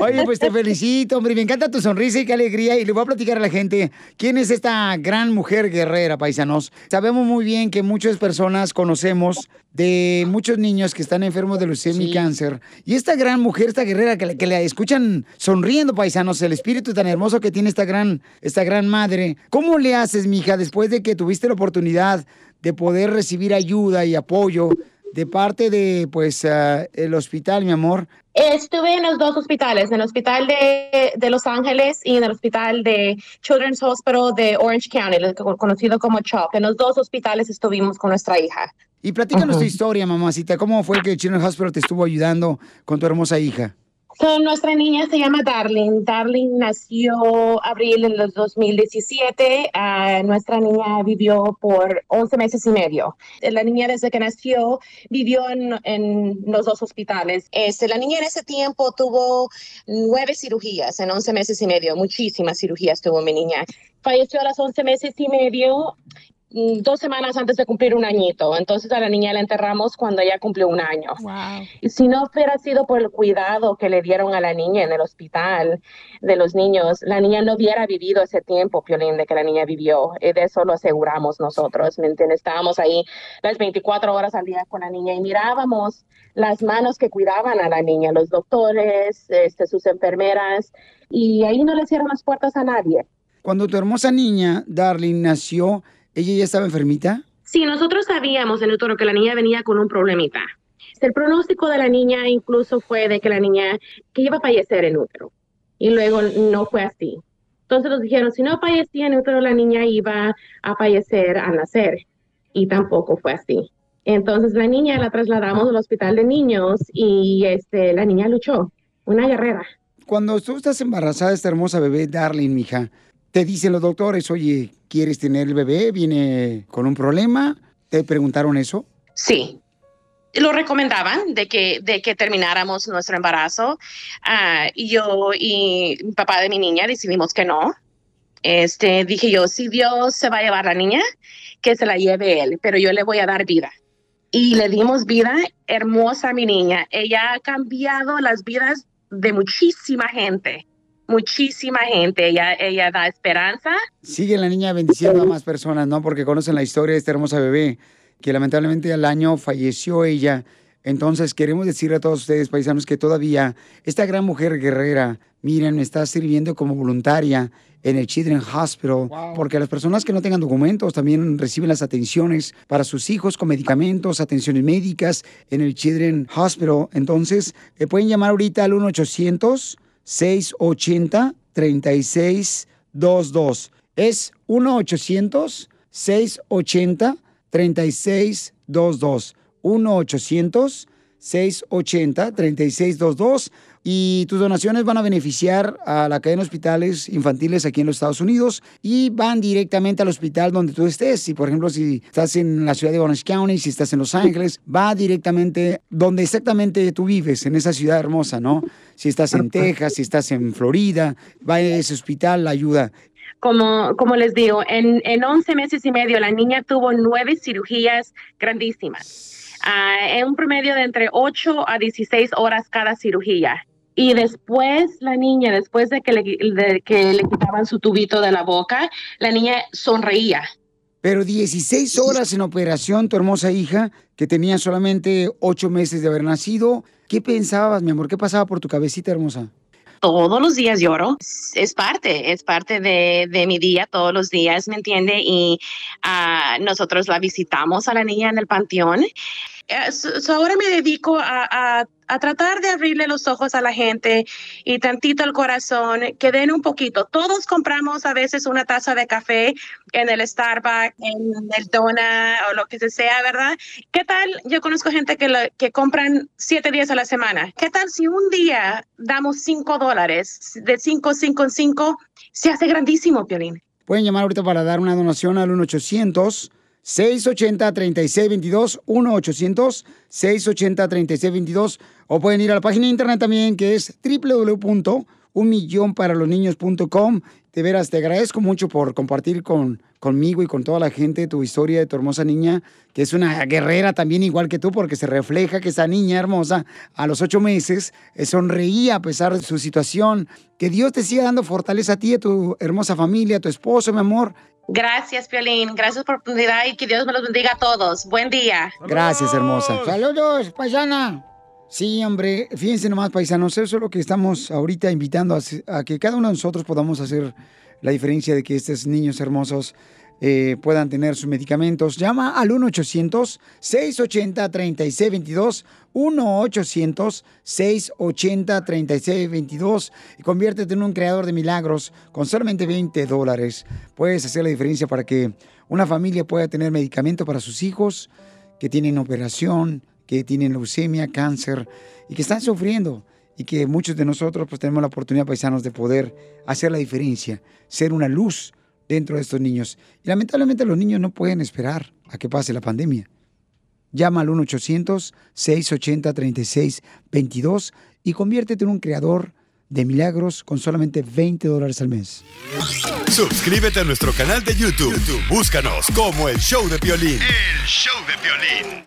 Oye, pues te felicito, hombre. Me encanta tu sonrisa y qué alegría. Y le voy a platicar a la gente quién es esta gran mujer guerrera, paisanos. Sabemos muy bien que muchas personas conocemos de muchos niños que están enfermos de leucemia y cáncer. Y esta gran mujer, esta guerrera que, que la escuchan sonriendo, paisanos, el espíritu tan hermoso que tiene esta gran, esta gran madre. ¿Cómo le haces, mija, después de que tuviste la oportunidad de poder recibir ayuda y apoyo de parte de, pues, ah, el hospital, mi amor? Estuve en los dos hospitales, en el hospital de, de Los Ángeles y en el hospital de Children's Hospital de Orange County, conocido como CHOP. En los dos hospitales estuvimos con nuestra hija. Y platícanos Ujú. tu historia, mamacita. ¿Cómo fue que Children's Hospital te estuvo ayudando con tu hermosa hija? So, nuestra niña se llama Darling. Darling nació abril en los 2017. Ah, nuestra niña vivió por 11 meses y medio. La niña desde que nació vivió en, en los dos hospitales. Este, la niña en ese tiempo tuvo nueve cirugías en 11 meses y medio. Muchísimas cirugías tuvo mi niña. Falleció a los 11 meses y medio dos semanas antes de cumplir un añito. Entonces a la niña la enterramos cuando ella cumplió un año. Y si no hubiera sido por el cuidado que le dieron a la niña en el hospital de los niños, la niña no hubiera vivido ese tiempo, Piolín, de que la niña vivió. Y de eso lo aseguramos nosotros, ¿me entiendes? Estábamos ahí las 24 horas al día con la niña y mirábamos las manos que cuidaban a la niña, los doctores, este, sus enfermeras, y ahí no le cierran las puertas a nadie. Cuando tu hermosa niña, Darling, nació, ¿ella ya estaba enfermita? Sí, nosotros sabíamos en el toro que la niña venía con un problemita. El pronóstico de la niña incluso fue de que la niña que iba a fallecer en útero. Y luego no fue así. Entonces nos dijeron, si no fallecía en útero, la niña iba a fallecer al nacer. Y tampoco fue así. Entonces la niña la trasladamos al hospital de niños y este, la niña luchó, una guerrera. Cuando tú estás embarazada de esta hermosa bebé, Darling, mija, te dicen los doctores, oye, ¿quieres tener el bebé? ¿Viene con un problema? ¿Te preguntaron eso? Sí. Lo recomendaban de que, de que termináramos nuestro embarazo. Y yo y mi papá de mi niña decidimos que no. Este, dije yo, si Dios se va a llevar la niña, que se la lleve él, pero yo le voy a dar vida. Y le dimos vida hermosa a mi niña. Ella ha cambiado las vidas de muchísima gente, muchísima gente. Ella, ella da esperanza. Sigue la niña bendiciendo a más personas, ¿no? Porque conocen la historia de esta hermosa bebé, que lamentablemente al año falleció ella. Entonces queremos decirle a todos ustedes, paisanos, que todavía esta gran mujer guerrera, miren, está sirviendo como voluntaria en el Children's Hospital, porque las personas que no tengan documentos también reciben las atenciones para sus hijos con medicamentos, atenciones médicas en el Children's Hospital. Entonces, eh, pueden llamar ahorita al 1-800-680-3622. Es 1-800-680-3622. 1-800-680-3622. Y tus donaciones van a beneficiar a la cadena de hospitales infantiles aquí en los Estados Unidos y van directamente al hospital donde tú estés. Si, por ejemplo, si estás en la ciudad de Orange County, si estás en Los Ángeles, va directamente donde exactamente tú vives, en esa ciudad hermosa, ¿no? Si estás en Texas, si estás en Florida, va a ese hospital, la ayuda. Como, como les digo, en, en 11 meses y medio la niña tuvo nueve cirugías grandísimas. Ah, en un promedio de entre 8 a 16 horas cada cirugía. Y después la niña, después de que le, de que le quitaban su tubito de la boca, la niña sonreía. Pero 16 horas en operación, tu hermosa hija, que tenía solamente 8 meses de haber nacido. ¿Qué pensabas, mi amor? ¿Qué pasaba por tu cabecita hermosa? Todos los días lloro. Es parte, es parte de, de mi día, todos los días, ¿me entiende? Y ah, nosotros la visitamos a la niña en el panteón. Eh, so- ahora me dedico a, a- a tratar de abrirle los ojos a la gente y tantito el corazón, que den un poquito. Todos compramos a veces una taza de café en el Starbucks, en el Dona o lo que sea, ¿verdad? ¿Qué tal? Yo conozco gente que, lo- que compran siete días a la semana. ¿Qué tal si un día damos cinco dólares? De cinco, cinco cinco, se hace grandísimo, Piolín. Pueden llamar ahorita para dar una donación al 1-800-680-3622, 1-800-680-3622, o pueden ir a la página de internet también que es www.unmillonparalosniños.com. De veras, te agradezco mucho por compartir con, conmigo y con toda la gente tu historia de tu hermosa niña, que es una guerrera también igual que tú, porque se refleja que esa niña hermosa a los ocho meses eh, sonreía a pesar de su situación. Que Dios te siga dando fortaleza a ti, a tu hermosa familia, a tu esposo, mi amor. Gracias, Piolín. Gracias por la oportunidad y que Dios me los bendiga a todos. Buen día. Gracias, hermosa. Saludos, paisana. Sí, hombre, fíjense nomás, paisanos, eso es lo que estamos ahorita invitando a, a que cada uno de nosotros podamos hacer la diferencia de que estos niños hermosos eh, puedan tener sus medicamentos. Llama al 1-800-680-3622, 1-800-680-3622 y conviértete en un creador de milagros con solamente 20 dólares. Puedes hacer la diferencia para que una familia pueda tener medicamento para sus hijos que tienen operación, que tienen leucemia, cáncer y que están sufriendo y que muchos de nosotros pues tenemos la oportunidad, paisanos, de poder hacer la diferencia, ser una luz dentro de estos niños. Y lamentablemente los niños no pueden esperar a que pase la pandemia. Llama al 1-800-680-3622 y conviértete en un creador de milagros con solamente 20 dólares al mes. Suscríbete a nuestro canal de YouTube. YouTube, Búscanos como el show de violín. El show de violín.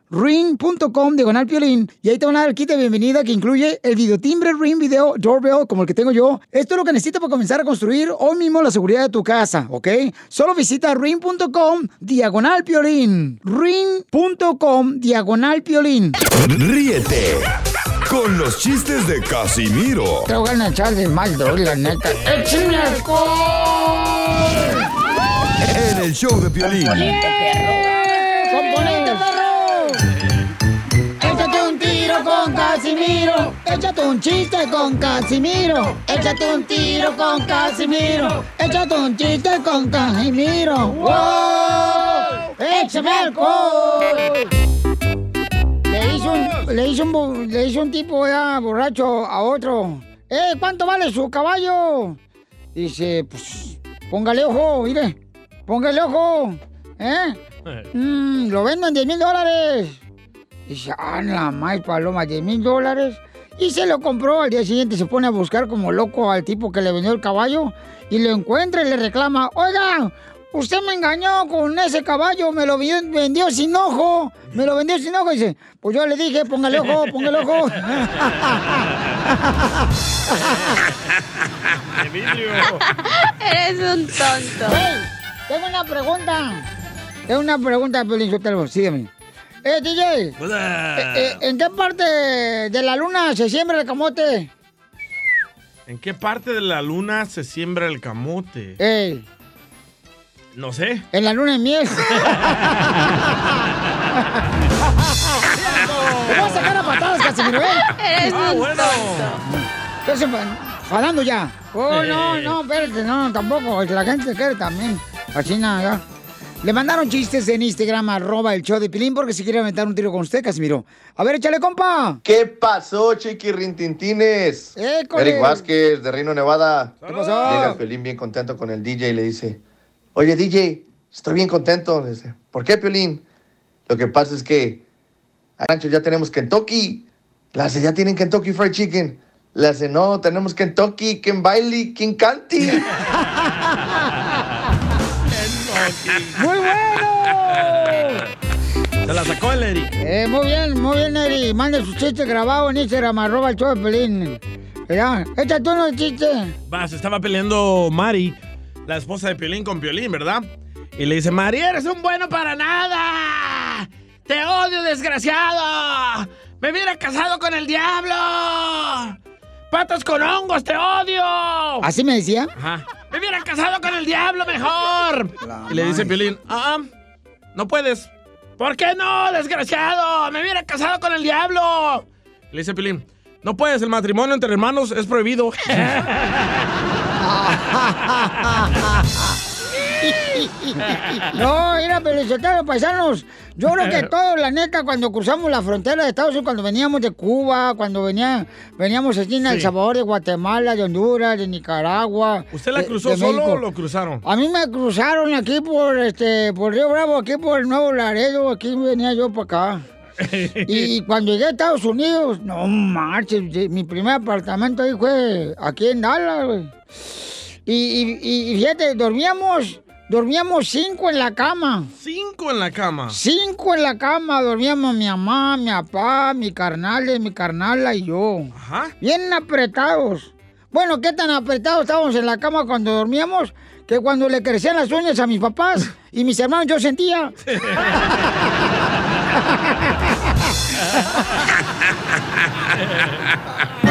ring.com diagonal piolín y ahí te van a dar el kit de bienvenida que incluye el videotimbre Ring Video Doorbell como el que tengo yo. Esto es lo que necesitas para comenzar a construir hoy mismo la seguridad de tu casa, ¿ok? Solo visita ring.com diagonal piolín ring.com diagonal piolín Ríete con los chistes de Casimiro Te voy a echar de mal, la neta. ¡Échame alcohol! en el show de violín. ¡Componente perro! Tiro con Casimiro. Échate un chiste con Casimiro. Échate un tiro con Casimiro. Échate un chiste con Casimiro. ¡Wow! ¡Échame alcohol! Le hizo un, le hizo un, bu- le hizo un tipo ya borracho a otro. ¡Eh, cuánto vale su caballo! Dice, pues, póngale ojo, mire. Póngale ojo. ¿Eh? Mm, lo vendo en 10 mil dólares. Dice, ah, la más paloma, 10 mil dólares. Y se lo compró. Al día siguiente se pone a buscar como loco al tipo que le vendió el caballo. Y lo encuentra y le reclama, oiga, usted me engañó con ese caballo, me lo vendió sin ojo. Me lo vendió sin ojo. Y dice, pues yo le dije, póngale ojo, póngale ojo. Eres un tonto. Hey, tengo una pregunta. Tengo una pregunta, Pelín Sotelo, sígueme. Eh, DJ, eh, eh, ¿en qué parte de la luna se siembra el camote? ¿En qué parte de la luna se siembra el camote? Ey, No sé. en la luna de miel. Te voy a sacar a patadas, Casimiro, ¿eh? Eres Ah, un bueno. Entonces, falando ya. Oh, no, no, espérate, no, tampoco. La gente quiere también. Así nada. Le mandaron chistes en Instagram, arroba el show de Pilín, porque si quiere aventar un tiro con usted, Casimiro. A ver, échale, compa. ¿Qué pasó, chiquirrintintines? École. Eric Vázquez, de Reno, Nevada. ¿Qué pasó? Llega Piolín bien contento con el DJ y le dice, oye, DJ, estoy bien contento. Le dice, ¿por qué, Piolín? Lo que pasa es que a Rancho ya tenemos Kentucky. Hace, ¿ya tienen Kentucky Fried Chicken? Le hace, no, tenemos Kentucky, Ken Bailey, King Canty. ¡Muy bueno! Se la sacó el Eric. Eh, muy bien, muy bien, Eri. Mande su chiste grabado en Instagram, arroba el show de Pelín. Échate uno de chiste. Va, se estaba peleando Mari, la esposa de Piolín con Piolín, ¿verdad? Y le dice, Mari, eres un bueno para nada. Te odio, desgraciado. Me hubiera casado con el diablo. Patas con hongos, te odio. ¿Así me decía? Ajá. Me hubiera casado con el diablo mejor. y le dice Piolín, ah, no puedes. ¿Por qué no, desgraciado? Me hubiera casado con el diablo. Le dice Piolín, no puedes, el matrimonio entre hermanos es prohibido. No, mira, Pelizotero, paisanos. Yo creo que todos, la neta, cuando cruzamos la frontera de Estados Unidos, cuando veníamos de Cuba, cuando venía, veníamos aquí en El Sí. Salvador, de Guatemala, de Honduras, de Nicaragua. ¿Usted la cruzó de solo o lo cruzaron? A mí me cruzaron aquí por este por Río Bravo, aquí por el Nuevo Laredo, aquí venía yo para acá. Y cuando llegué a Estados Unidos, no marches, mi primer apartamento ahí fue aquí en Dallas, güey. Y, y- y fíjate, dormíamos, dormíamos cinco en la cama. Cinco en la cama. Cinco en la cama dormíamos mi mamá, mi papá, mi carnal, mi carnala y yo. Ajá. Bien apretados. Bueno, qué tan apretados estábamos en la cama cuando dormíamos que cuando le crecían las uñas a mis papás y mis hermanos yo sentía.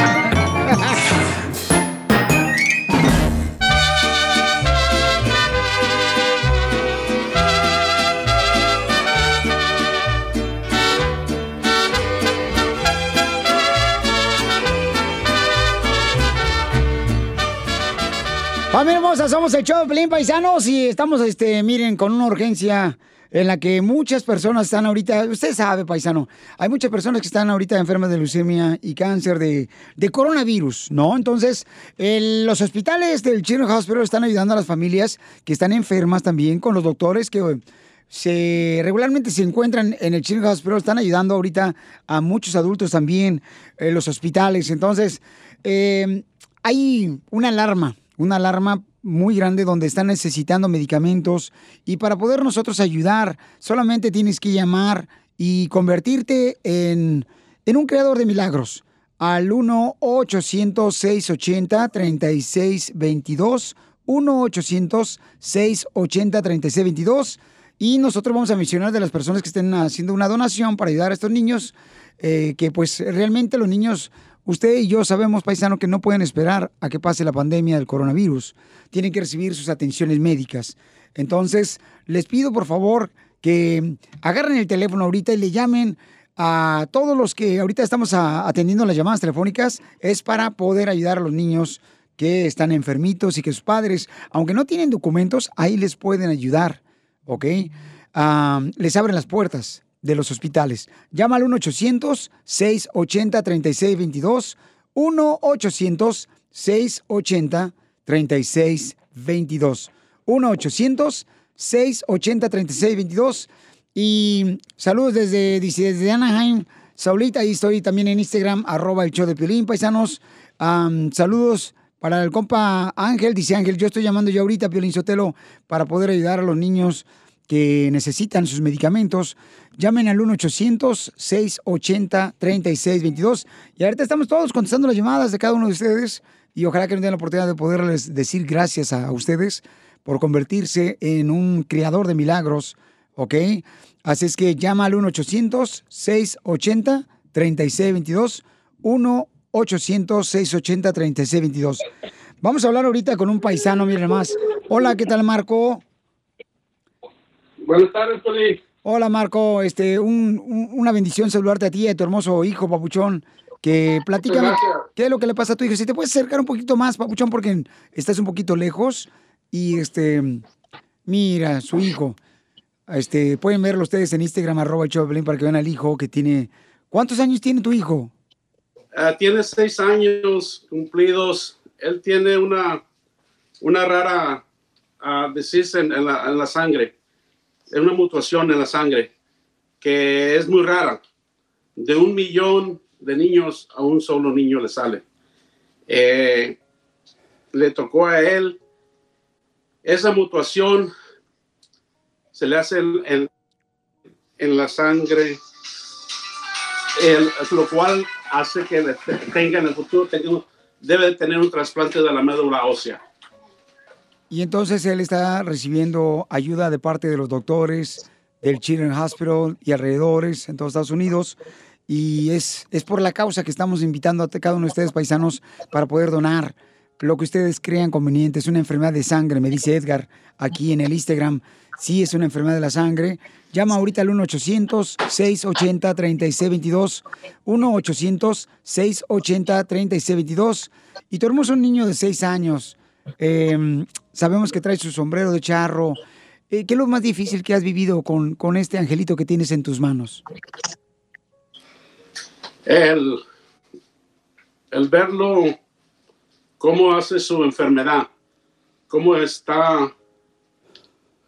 Somos el show Paisanos y estamos, este, miren, con una urgencia en la que muchas personas están ahorita, usted sabe, paisano, hay muchas personas que están ahorita enfermas de leucemia y cáncer de, coronavirus, ¿no? Entonces, los hospitales del Children's Hospital están ayudando a las familias que están enfermas también con los doctores que se regularmente se encuentran en el Children's Hospital, están ayudando ahorita a muchos adultos también en los hospitales. Entonces, eh, hay una alarma, una alarma muy grande donde están necesitando medicamentos y para poder nosotros ayudar, solamente tienes que llamar y convertirte en, en un creador de milagros al 1-800-680-3622, 1-800-680-3622 y nosotros vamos a mencionar de las personas que estén haciendo una donación para ayudar a estos niños, eh, que pues realmente los niños, usted y yo sabemos, paisano, que no pueden esperar a que pase la pandemia del coronavirus. Tienen que recibir sus atenciones médicas. Entonces, les pido por favor que agarren el teléfono ahorita y le llamen a todos los que ahorita estamos atendiendo las llamadas telefónicas. Es para poder ayudar a los niños que están enfermitos y que sus padres, aunque no tienen documentos, ahí les pueden ayudar. ¿ok? Ah, les abren las puertas de los hospitales. Llama al 1-800-680-3622. 1-800-680-3622. 1-800-680-3622. Y saludos desde, desde Anaheim. Saulita, ahí estoy también en Instagram, arroba el show de Piolín, paisanos. Am, saludos para el compa Ángel, dice Ángel, yo estoy llamando yo ahorita, Piolín Sotelo, para poder ayudar a los niños que necesitan sus medicamentos. Llamen al 1-800-680-3622. Y ahorita estamos todos contestando las llamadas de cada uno de ustedes y ojalá que nos den la oportunidad de poderles decir gracias a ustedes por convertirse en un creador de milagros, ¿ok? Así es que llama al 1-800-680-3622, 1-800-680-3622. Vamos a hablar ahorita con un paisano, miren más. Hola, ¿qué tal, Marco? Buenas tardes, Poli. Hola, Marco. Este, un- un- una bendición saludarte a ti y a tu hermoso hijo, Papuchón. Que platícame Gracias. qué es lo que le pasa a tu hijo. Si te puedes acercar un poquito más, Papuchón, porque estás un poquito lejos. Y este, mira, su hijo. Este, pueden verlo ustedes en Instagram, arroba Piolín, para que vean al hijo que tiene. ¿Cuántos años tiene tu hijo? Ah, tiene seis años cumplidos. Él tiene una, una rara uh, disease en, en la, en la sangre. Es una mutación en la sangre que es muy rara. De un millón de niños a un solo niño le sale. Eh, le tocó a él. Esa mutación se le hace en, en- en la sangre el- lo cual hace que tenga en el futuro tenga debe de tener un trasplante de la médula ósea. Y entonces él está recibiendo ayuda de parte de los doctores del Children's Hospital y alrededores en todos Estados Unidos. Y es, es por la causa que estamos invitando a cada uno de ustedes, paisanos, para poder donar lo que ustedes crean conveniente. Es una enfermedad de sangre, me dice Edgar aquí en el Instagram. Sí, es una enfermedad de la sangre. Llama ahorita al 1-800-680-3622. 1-800-680-3622. Y tu hermoso niño de 6 años. Eh, sabemos que trae su sombrero de charro. Eh, ¿Qué es lo más difícil que has vivido con, con este angelito que tienes en tus manos? El, el verlo, cómo hace su enfermedad, cómo está,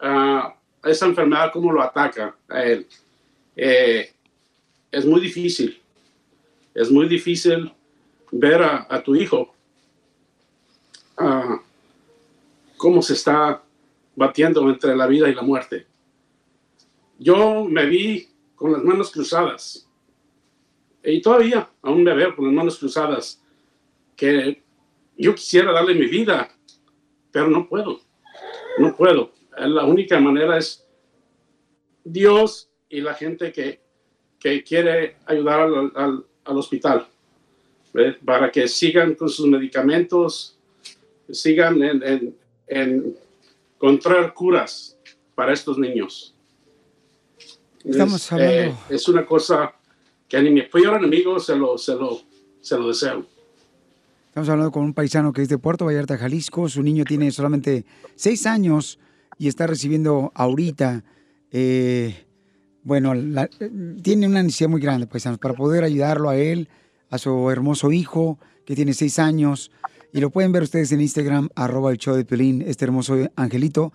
ah, esa enfermedad, cómo lo ataca a él. Eh, es muy difícil. Es muy difícil ver a, a tu hijo ah, cómo se está batiendo entre la vida y la muerte. Yo me vi con las manos cruzadas y todavía aún me veo con las manos cruzadas que yo quisiera darle mi vida, pero no puedo, no puedo. La única manera es Dios y la gente que, que quiere ayudar al, al- al hospital para que sigan con sus medicamentos, sigan en, en- en encontrar curas para estos niños. Estamos es, hablando- eh, es una cosa que ni mi peor enemigo se lo, se lo, se lo deseo. Estamos hablando con un paisano que es de Puerto Vallarta, Jalisco. Su niño tiene solamente seis años y está recibiendo ahorita, eh, bueno, la- tiene una necesidad muy grande, paisanos, para poder ayudarlo a él, a su hermoso hijo que tiene seis años. Y lo pueden ver ustedes en Instagram, arroba el show de Pelín, este hermoso angelito.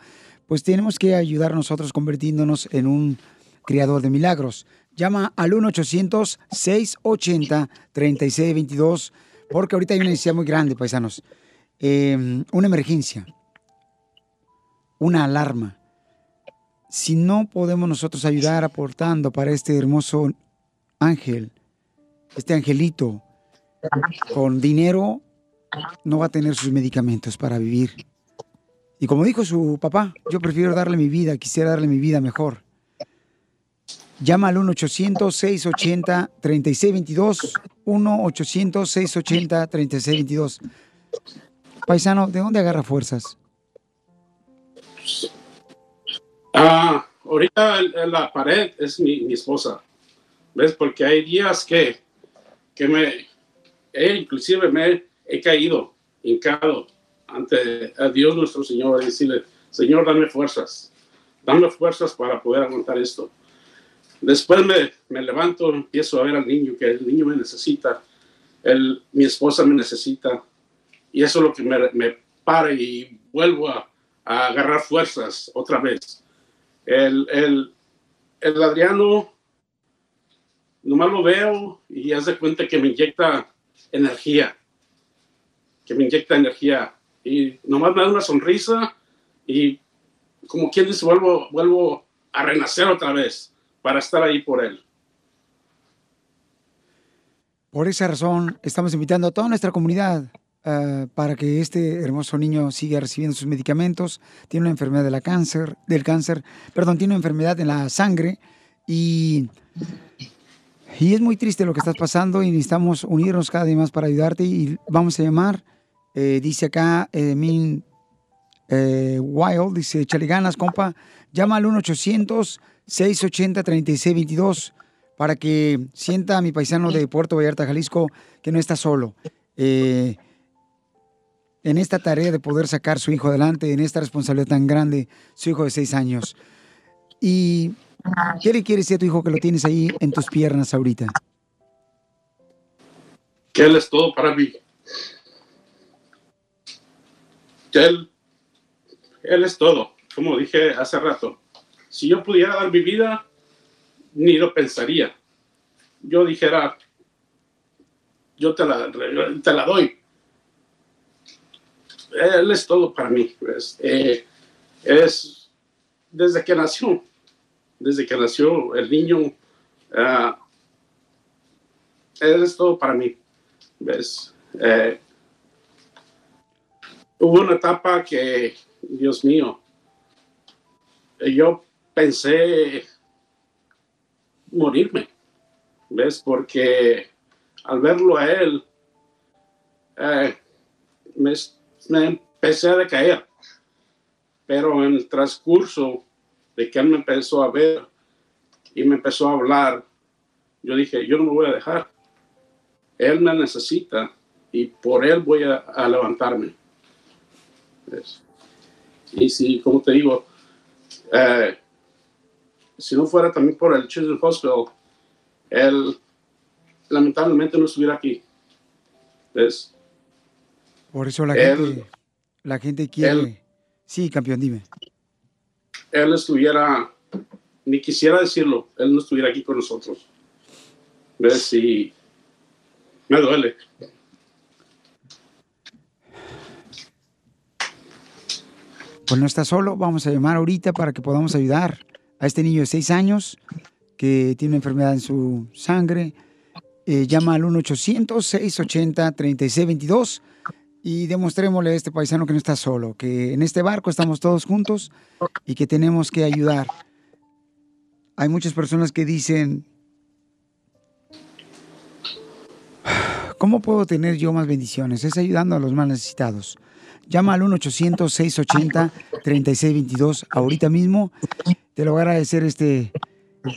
Pues tenemos que ayudar nosotros convirtiéndonos en un criador de milagros. Llama al 1-800-680-3622 porque ahorita hay una necesidad muy grande, paisanos. Eh, una emergencia, una alarma. Si no podemos nosotros ayudar aportando para este hermoso ángel, este angelito, con dinero, no va a tener sus medicamentos para vivir. Y como dijo su papá, yo prefiero darle mi vida, quisiera darle mi vida mejor. Llama al 1-800-680-3622. 1-800-680-3622. Paisano, ¿de dónde agarra fuerzas? Ah, ahorita la pared es mi, mi esposa. ¿Ves? Porque hay días que, que me, eh, inclusive me he caído, hincado ante a Dios nuestro Señor y decirle, Señor, dame fuerzas, dame fuerzas para poder aguantar esto. Después me, me levanto, empiezo a ver al niño, que el niño me necesita, el, mi esposa me necesita, y eso es lo que me, me para y vuelvo a, a agarrar fuerzas otra vez. El, el, el Adriano, nomás lo veo y haz de cuenta que me inyecta energía, que me inyecta energía, y nomás me da una sonrisa y como quien dice, vuelvo, vuelvo a renacer otra vez para estar ahí por él. Por esa razón, estamos invitando a toda nuestra comunidad eh, para que este hermoso niño siga recibiendo sus medicamentos. Tiene una enfermedad de la cáncer, del cáncer, perdón, tiene una enfermedad en la sangre y, y es muy triste lo que estás pasando y necesitamos unirnos cada día más para ayudarte y vamos a llamar. Eh, dice acá, eh, Min eh, Wild, dice, échale ganas, compa. Llama al 1-800-680-3622 para que sienta a mi paisano de Puerto Vallarta, Jalisco, que no está solo. Eh, en esta tarea de poder sacar su hijo adelante, en esta responsabilidad tan grande, su hijo de seis años. ¿Y qué le quieres decir a tu hijo que lo tienes ahí en tus piernas ahorita? que Él es todo para mí. Él, él es todo, como dije hace rato. Si yo pudiera dar mi vida, ni lo pensaría. Yo dijera, yo te la, te la doy. Él es todo para mí. pues. Eh, es desde que nació, desde que nació el niño, ah, él es todo para mí. ¿ves? Eh, hubo una etapa que, Dios mío, eh, yo pensé morirme, ¿ves? Porque al verlo a él, eh, me, empecé a decaer. Pero en el transcurso de que él me empezó a ver y me empezó a hablar, yo dije, yo no me voy a dejar. Él me necesita y por él voy a levantarme. ¿Ves? Y sí, como te digo, eh, si no fuera también por el Children's Hospital, él lamentablemente no estuviera aquí. ¿Ves? Por eso la Él- gente, la gente quiere... él- sí, campeón, dime. Él estuviera, ni quisiera decirlo, él no estuviera aquí con nosotros. ¿Ves? Y me duele. Pues no está solo. Vamos a llamar ahorita para que podamos ayudar a este niño de 6 años que tiene una enfermedad en su sangre. Eh, llama al 1-800-680-3622 y demostrémosle a este paisano que no está solo, que en este barco estamos todos juntos y que tenemos que ayudar. Hay muchas personas que dicen, ¿cómo puedo tener yo más bendiciones? Es ayudando a los más necesitados. Llama al 1-800-680-3622 ahorita mismo. Te lo voy a agradecer este,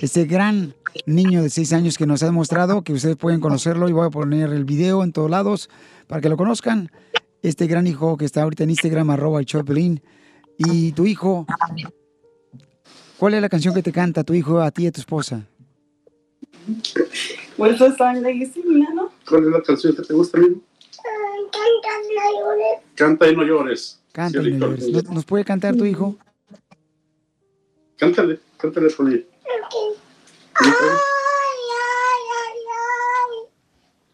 este gran niño de 6 años que nos ha demostrado que ustedes pueden conocerlo y voy a poner el video en todos lados para que lo conozcan. Este gran hijo que está ahorita en Instagram, arroba el Piolín. Y tu hijo, ¿cuál es la canción que te canta tu hijo a ti y a tu esposa? Nano? ¿Cuál es la canción que te gusta, amigo? Canta y no llores. Canta, y no Ricardo. llores. ¿Nos, nos puede cantar tu hijo? Cántale, cántale por ahí.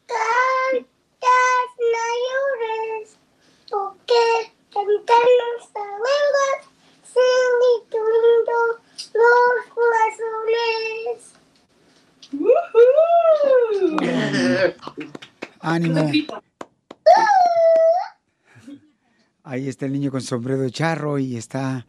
Cantas, no llores, porque cantan los abuelos, singitando los azules. Ánimo. Ahí está el niño con sombrero de charro y está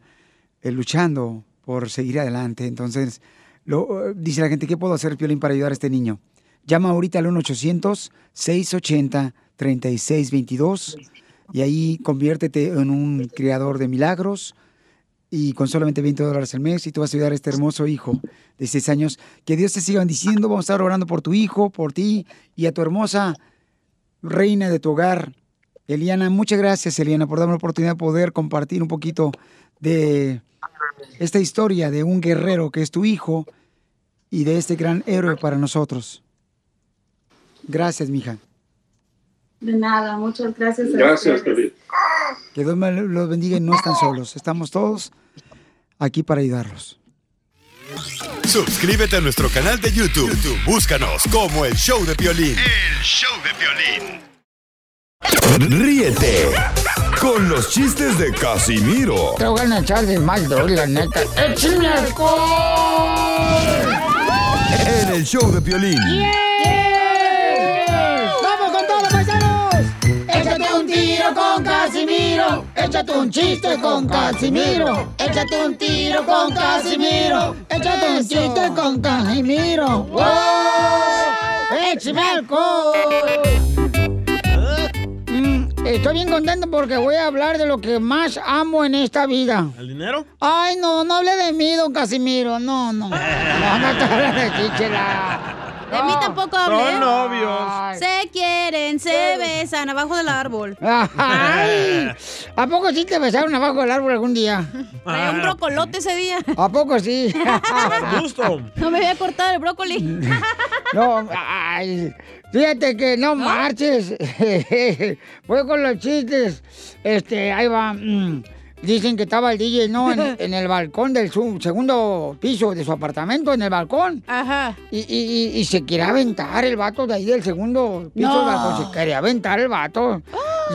eh, luchando por seguir adelante. Entonces, lo, eh, dice la gente, ¿qué puedo hacer, Piolín, para ayudar a este niño? Llama ahorita al 1-800-680-3622 y ahí conviértete en un creador de milagros y con solamente 20 dólares al mes y tú vas a ayudar a este hermoso hijo de 6 años. Que Dios te siga bendiciendo. Vamos a estar orando por tu hijo, por ti y a tu hermosa reina de tu hogar. Eliana, muchas gracias, Eliana, por darme la oportunidad de poder compartir un poquito de esta historia de un guerrero que es tu hijo y de este gran héroe para nosotros. Gracias, mija. De nada, muchas gracias. a Gracias, ustedes. Piolín. Que Dios me los bendiga y no están solos. Estamos todos aquí para ayudarlos. Suscríbete a nuestro canal de YouTube. YouTube, Búscanos como el show de violín. El show de violín. Ríete con los chistes de Casimiro Te voy a echar de mal, doy, la neta. ¡Échame alcohol! en el show de violín. ¡Vamos Casimiro. Échate un chiste con Casimiro. Échate un tiro con Casimiro. Échate un chiste con Casimiro. ¡Wow! ¡Échame! Mm, Estoy bien contento porque voy a hablar de lo que más amo en esta vida. ¿El dinero? Ay, no, no hable de mí, don Casimiro. No, no. No te hables de. De mí tampoco hablé. Son novios. Se quieren, se besan abajo del árbol. Ay, ¿A poco sí te besaron abajo del árbol algún día? Traía un brocolote ese día. ¿A poco sí? Gusto. No me voy a cortar el brócoli. No, ay, fíjate que no marches. Voy con los chistes. Este, ahí va. Dicen que estaba el DJ, ¿no? En, en el balcón del su- segundo piso de su apartamento, en el balcón. Ajá. Y, y- y- y se quería aventar el vato de ahí del segundo piso No. del balcón. Se quería aventar el vato.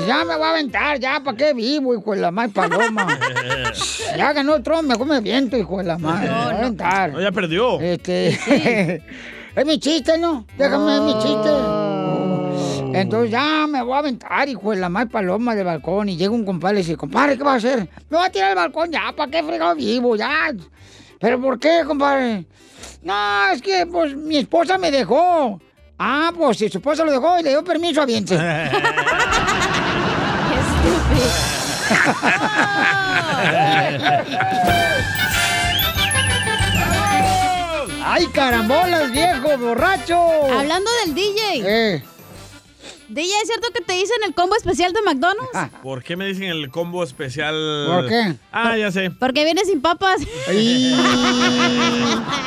Ya me voy a aventar, ya, ¿para qué vivo, hijo de la madre paloma? ya ganó el Trump, mejor me viento, hijo de la madre. me voy a aventar. No, ya perdió. Este. es mi chiste, ¿no? Déjame, es mi chiste. Entonces ya me voy a aventar, hijo de la madre paloma del balcón. Y llega un compadre y dice, compadre, ¿qué va a hacer? Me voy a tirar al balcón ya, ¿para qué fregado vivo? Ya. ¿Pero por qué, compadre? No, es que pues mi esposa me dejó. Ah, pues si su esposa lo dejó y le dio permiso, aviente. ¡Ay, carambolas, viejo, borracho! Hablando del DJ. Eh. DJ, ¿es cierto que te dicen el combo especial de McDonald's? ¿Por qué me dicen el combo especial? ¿Por qué? Ah, ya sé. Porque viene sin papas.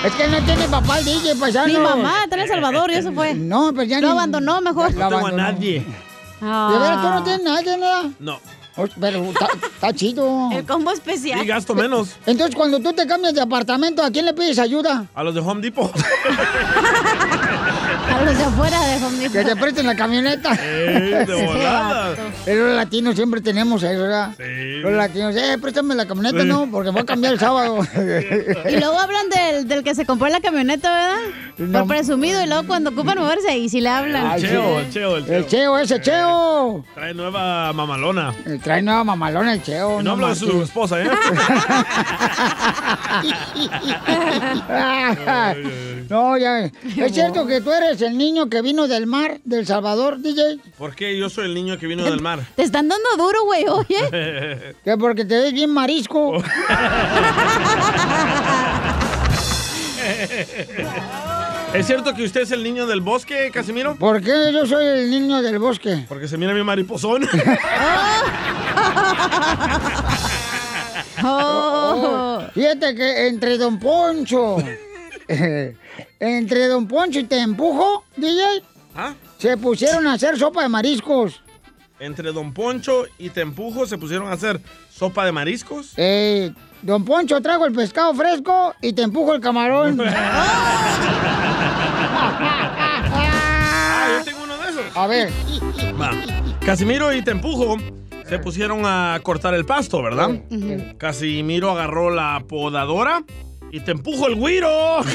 Es que no tiene papá el DJ, paisano. Mi mamá está en El Salvador y eso fue. No, pero ya Lo ni- abandonó mejor. No tengo a nadie. ¿De veras tú no tienes nadie, nada? No. Pero está, está chido. El combo especial. Y gasto menos. Entonces, cuando tú te cambias de apartamento, ¿a quién le pides ayuda? A los de Home Depot. A los de afuera de Home Depot. Que te presten la camioneta. Eh, de volada. Pero los latinos siempre tenemos eso, ¿verdad? Los latinos, eh, préstame la camioneta, no, porque voy a cambiar el sábado. Y luego hablan del, del que se compró la camioneta, ¿verdad? Por presumido. Y luego cuando ocupan moverse, ahí sí le hablan. El cheo, el cheo, el cheo. El cheo, ese cheo. Trae nueva mamalona. Eh, Trae nueva mamalona el cheo. Y no hablo de su esposa, ¿eh? no, ya. ¿Es cierto que tú eres el niño que vino del mar, del Salvador, DJ? ¿Por qué yo soy el niño que vino del mar? Te están dando duro, güey, oye. Que porque te ves bien marisco. ¿Es cierto que usted es el niño del bosque, Casimiro? ¿Por qué yo soy el niño del bosque? Porque se mira mi mariposón. Oh, Fíjate que entre Don Poncho, entre Don Poncho y Te Empujo, DJ, ¿Ah? se pusieron a hacer sopa de mariscos. Entre Don Poncho y Te Empujo se pusieron a hacer sopa de mariscos. Eh, Don Poncho trago el pescado fresco y Te Empujo el camarón. Ah, yo tengo uno de esos. A ver. Va. Casimiro y Te Empujo se pusieron a cortar el pasto, ¿verdad? Casimiro agarró la podadora y Te Empujo el güiro.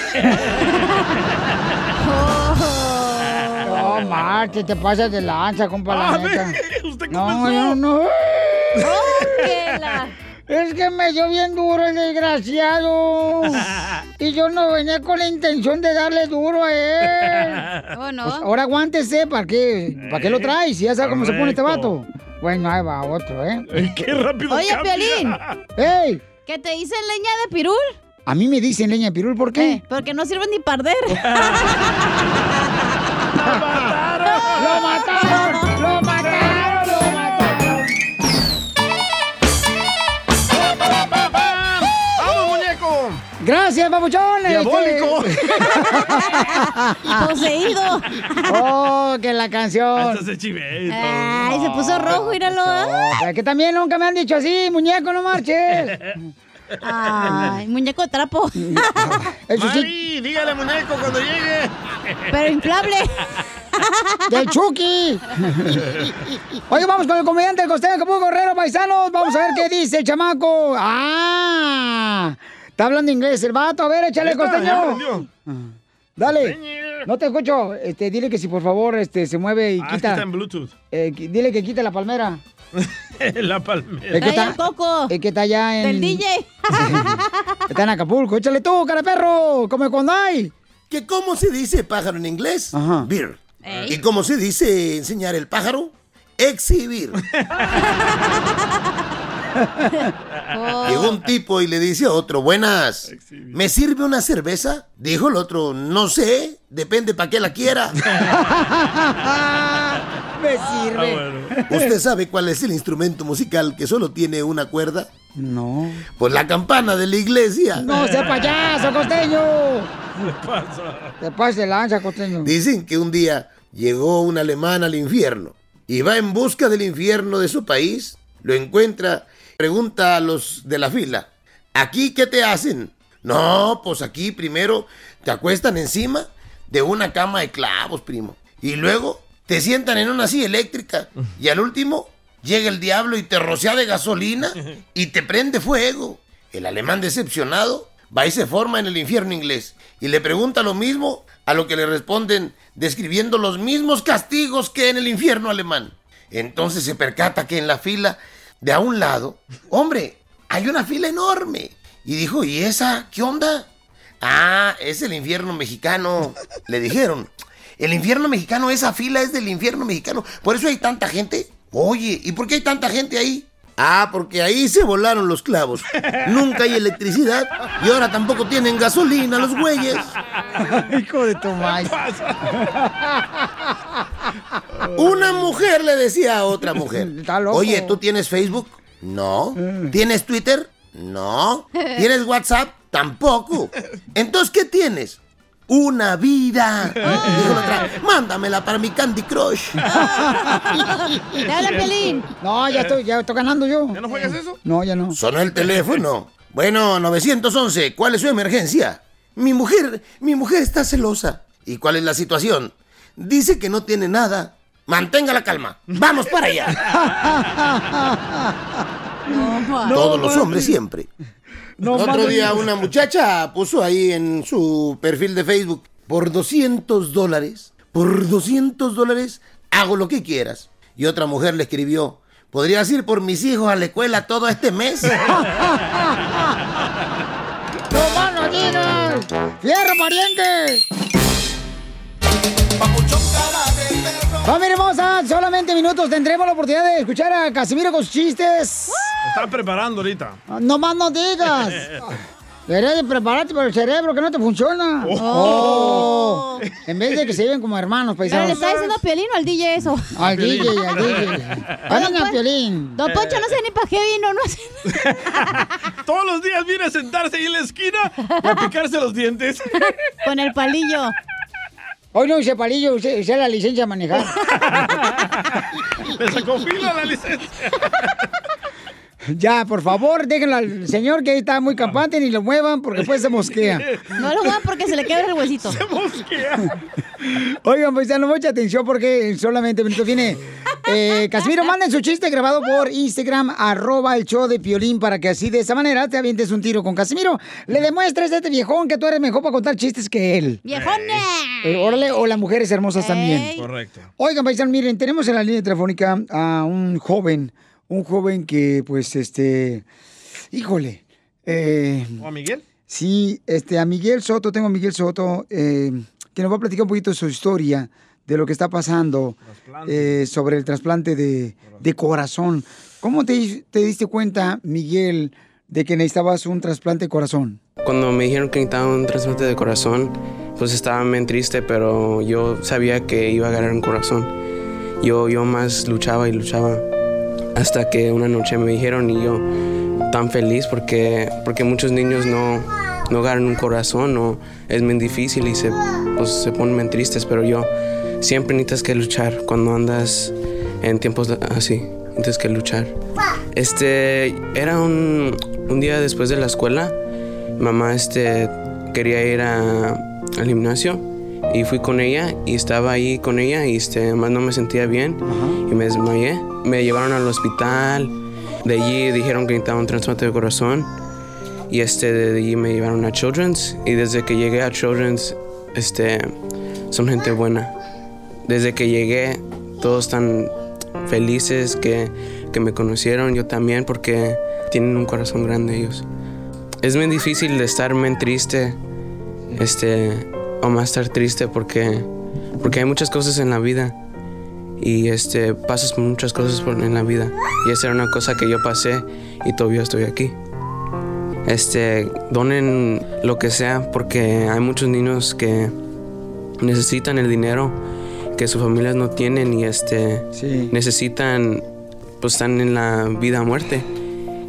No, Marte, te pasas de lanza, compa, la Ah, neta. ¿usted qué No, pensó? no. Es que me dio bien duro el desgraciado. Y yo no venía con la intención de darle duro a él. Oh, no. Pues ahora aguántese, ¿para qué? ¿Para qué lo traes? Si ya sabe cómo se pone este vato. Bueno, ahí va otro, ¿eh? ¡Qué rápido Oye, cambia! Piolín, ¡Ey! ¿que te dicen leña de pirul? A mí me dicen leña de pirul, ¿por qué? Eh, porque no sirven ni parder. ¡Lo mataron! ¡Lo mataron! ¡Lo mataron! ¡Vamos, muñeco! ¡Gracias! ¡Diabólico! Este- Poseído. ¡Oh, que la canción! Hasta se chivé. Ay, se puso rojo, míralo. ¿eh? Es que también nunca me han dicho así, muñeco, no marches. Ay, muñeco de trapo. Eso sí, Mari, dígale muñeco cuando llegue. Pero inflable. del Chucky. Oye, vamos con el comediante del costeño Acapulco Guerrero, paisanos. Vamos a ver qué dice el chamaco. ¡Ah! Está hablando inglés el vato. A ver, échale, costeño. aprendió. Dale. No te escucho. Este, dile que si por favor este, se mueve y Ah, es que quita. está en Bluetooth. eh, dile que quite la palmera. La palmera. Es que está, el coco. es que está allá en. Del DJ. Está en Acapulco. Échale tú, cara perro. Come cuando hay. ¿Que cómo se dice pájaro en inglés? Ajá. Beer. Ey. ¿Y cómo se dice enseñar el pájaro? Exhibir. Oh. Llegó un tipo y le dice a otro, buenas, ¿me sirve una cerveza? Dijo el otro, no sé, depende para qué la quiera. Me Ah, bueno. ¿Usted sabe cuál es el instrumento musical que solo tiene una cuerda? No. Pues la campana de la iglesia. No sea payaso, costeño. ¿Qué pasa? Te pase lanza, costeño. Dicen que un día llegó un alemán al infierno y va en busca del infierno de su país, lo encuentra, pregunta a los de la fila, ¿aquí qué te hacen? No, pues aquí primero te acuestan encima de una cama de clavos, primo, y luego te sientan en una silla eléctrica y al último llega el diablo y te rocea de gasolina y te prende fuego. El alemán decepcionado va y se forma en el infierno inglés y le pregunta lo mismo a lo que le responden describiendo los mismos castigos que en el infierno alemán. Entonces se percata que en la fila de a un lado, hombre, hay una fila enorme. Y dijo, ¿y esa qué onda? Ah, es el infierno mexicano. Le dijeron, el infierno mexicano, esa fila es del infierno mexicano. Por eso hay tanta gente. Oye, ¿y por qué hay tanta gente ahí? Ah, porque ahí se volaron los clavos. Nunca hay electricidad y ahora tampoco tienen gasolina los güeyes. Hijo de madre. Una mujer le decía a otra mujer, Está loco. oye, ¿tú tienes Facebook? No. ¿Tienes Twitter? No. ¿Tienes WhatsApp? Tampoco. Entonces, ¿qué tienes? Una vida. Dijo la otra, mándamela para mi Candy Crush. Te habla Pelín. No, ya estoy, ya estoy ganando yo. ¿Ya no juegas eso? No, ya no. Sonó el teléfono. Bueno, 911, ¿cuál es su emergencia? Mi mujer, mi mujer está celosa. ¿Y cuál es la situación? Dice que no tiene nada. Mantenga la calma. Vamos para allá. Todos los hombres siempre. No, Otro día una muchacha puso ahí en su perfil de Facebook, por 200 dólares, por 200 dólares hago lo que quieras. Y otra mujer le escribió, ¿podrías ir por mis hijos a la escuela todo este mes? ¡Fierro, pariente! Familia hermosa, solamente minutos tendremos la oportunidad de escuchar a Casimiro con sus chistes. Está preparando ahorita. No más no digas. Deberías de prepararte para el cerebro que no te funciona. Oh. Oh. En vez de que se viven como hermanos ¿Pero le paisanos. está diciendo a Piolín o al DJ eso? Al DJ, al DJ. Hablen a Piolín. Don Poncho no sé ni para qué vino, no sé. Todos los días viene a sentarse ahí en la esquina a picarse los dientes. Con el palillo. Hoy no use palillo, use la licencia a manejar. Le sacó fila la licencia. Ya, por favor, déjenlo al señor que ahí está muy campante ni lo muevan porque después se mosquea. No lo muevan porque se le quebra el huesito. Se mosquea. Oigan, pues mucha atención porque solamente minutos viene. Eh, Casimiro, manden su chiste grabado por Instagram, arroba el show de Piolín, para que así de esa manera te avientes un tiro con Casimiro. Le demuestres a este viejón que tú eres mejor para contar chistes que él. ¡Viejona! Eh, órale, o las mujeres hermosas también. Correcto. Oigan, paisanos, miren, tenemos en la línea telefónica a un joven, un joven que, pues, este, híjole. eh, ¿O a Miguel? Sí, este, a Miguel Soto, tengo a Miguel Soto, eh, que nos va a platicar un poquito de su historia, de lo que está pasando eh, sobre el trasplante de, de corazón. ¿Cómo te, te diste cuenta, Miguel, de que necesitabas un trasplante de corazón? Cuando me dijeron que necesitaba un trasplante de corazón, pues estaba bien triste, pero yo sabía que iba a ganar un corazón. Yo, yo más luchaba y luchaba hasta que una noche me dijeron y yo tan feliz porque, porque muchos niños no, no ganan un corazón o es muy difícil y se, pues, se ponen tristes, pero yo siempre necesitas que luchar cuando andas en tiempos así, necesitas que luchar. Este, era un, un día después de la escuela, mamá este, quería ir al gimnasio y fui con ella y estaba ahí con ella y este, más no me sentía bien y me desmayé. Me llevaron al hospital, de allí dijeron que necesitaba un trasplante de corazón y este, de allí me llevaron a Children's y desde que llegué a Children's este, son gente buena. Desde que llegué todos están felices que, que me conocieron, yo también porque tienen un corazón grande ellos. Es muy difícil de estar muy triste, este, o más estar triste porque, porque hay muchas cosas en la vida y este, pasas muchas cosas por- en la vida y esa era una cosa que yo pasé y todavía estoy aquí. Este, donen lo que sea porque hay muchos niños que necesitan el dinero que sus familias no tienen y este necesitan pues están en la vida a muerte.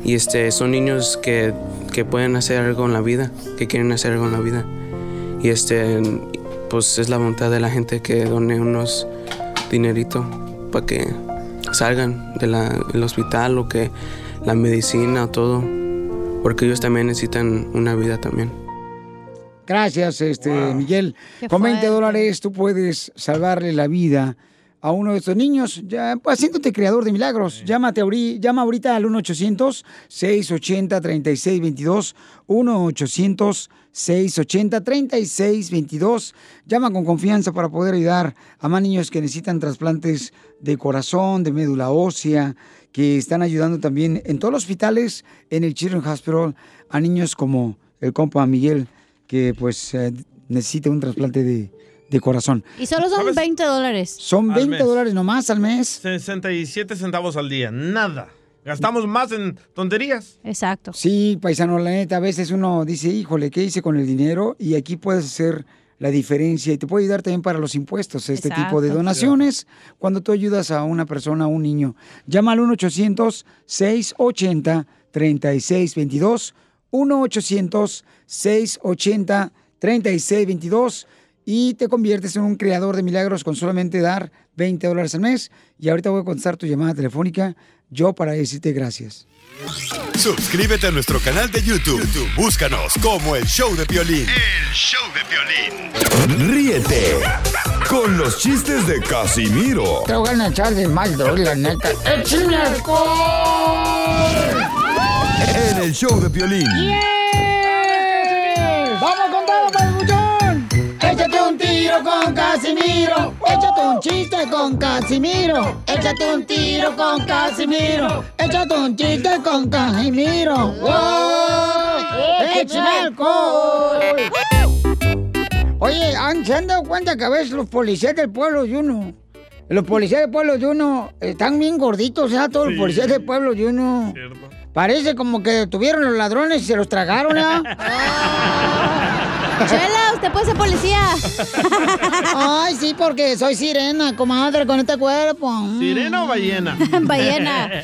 Y este son niños que, que pueden hacer algo en la vida que quieren hacer algo en la vida y este pues es la voluntad de la gente que done unos dinerito para que salgan de del hospital o que la medicina todo porque ellos también necesitan una vida también Gracias, este, Miguel. Qué Con 20 fuerte. dólares tú puedes salvarle la vida a uno de estos niños, ya pues, haciéndote creador de milagros. Llámate ahori- llama ahorita al 1-800-680-3622. 1-800-680-3622. Llama con confianza para poder ayudar a más niños que necesitan trasplantes de corazón, de médula ósea, que están ayudando también en todos los hospitales, en el Children's Hospital, a niños como el compa Miguel, que pues eh, necesita un trasplante de, de corazón. Y solo son 20 dólares. Son Al 20 mes. dólares nomás al mes. 67 centavos al día, nada. Gastamos más en tonterías. Exacto. Sí, paisano, la neta, a veces uno dice, híjole, ¿qué hice con el dinero? Y aquí puedes hacer la diferencia y te puede ayudar también para los impuestos, este tipo de donaciones, cuando tú ayudas a una persona, a un niño. Llama al 1-800-680-3622, 1-800-680-3622 y te conviertes en un creador de milagros con solamente dar 20 dólares al mes. Y ahorita voy a contestar tu llamada telefónica yo para decirte gracias. Suscríbete a nuestro canal de YouTube. YouTube, Búscanos como el show de violín. El show de violín. Ríete con los chistes de Casimiro Te voy a echar de mal, doy, la neta. ¡Échame alcohol! en el show de Piolín. ¡Vamos tiro con Casimiro. Échate un chiste con Casimiro. Échate un tiro con Casimiro. Échate un chiste con Casimiro. ¡Wow! ¡Échame alcohol! Oye, ¿han- ¿se han dado cuenta que a veces los policías del pueblo de uno, los policías del pueblo de uno están bien gorditos, ya todos los policías del pueblo de uno? Parece como que tuvieron los ladrones y se los tragaron, ¿ah? Chela, usted puede ser policía. Ay, sí, porque soy sirena, comadre, con este cuerpo. Mm. ¿Sirena o ballena? Ballena.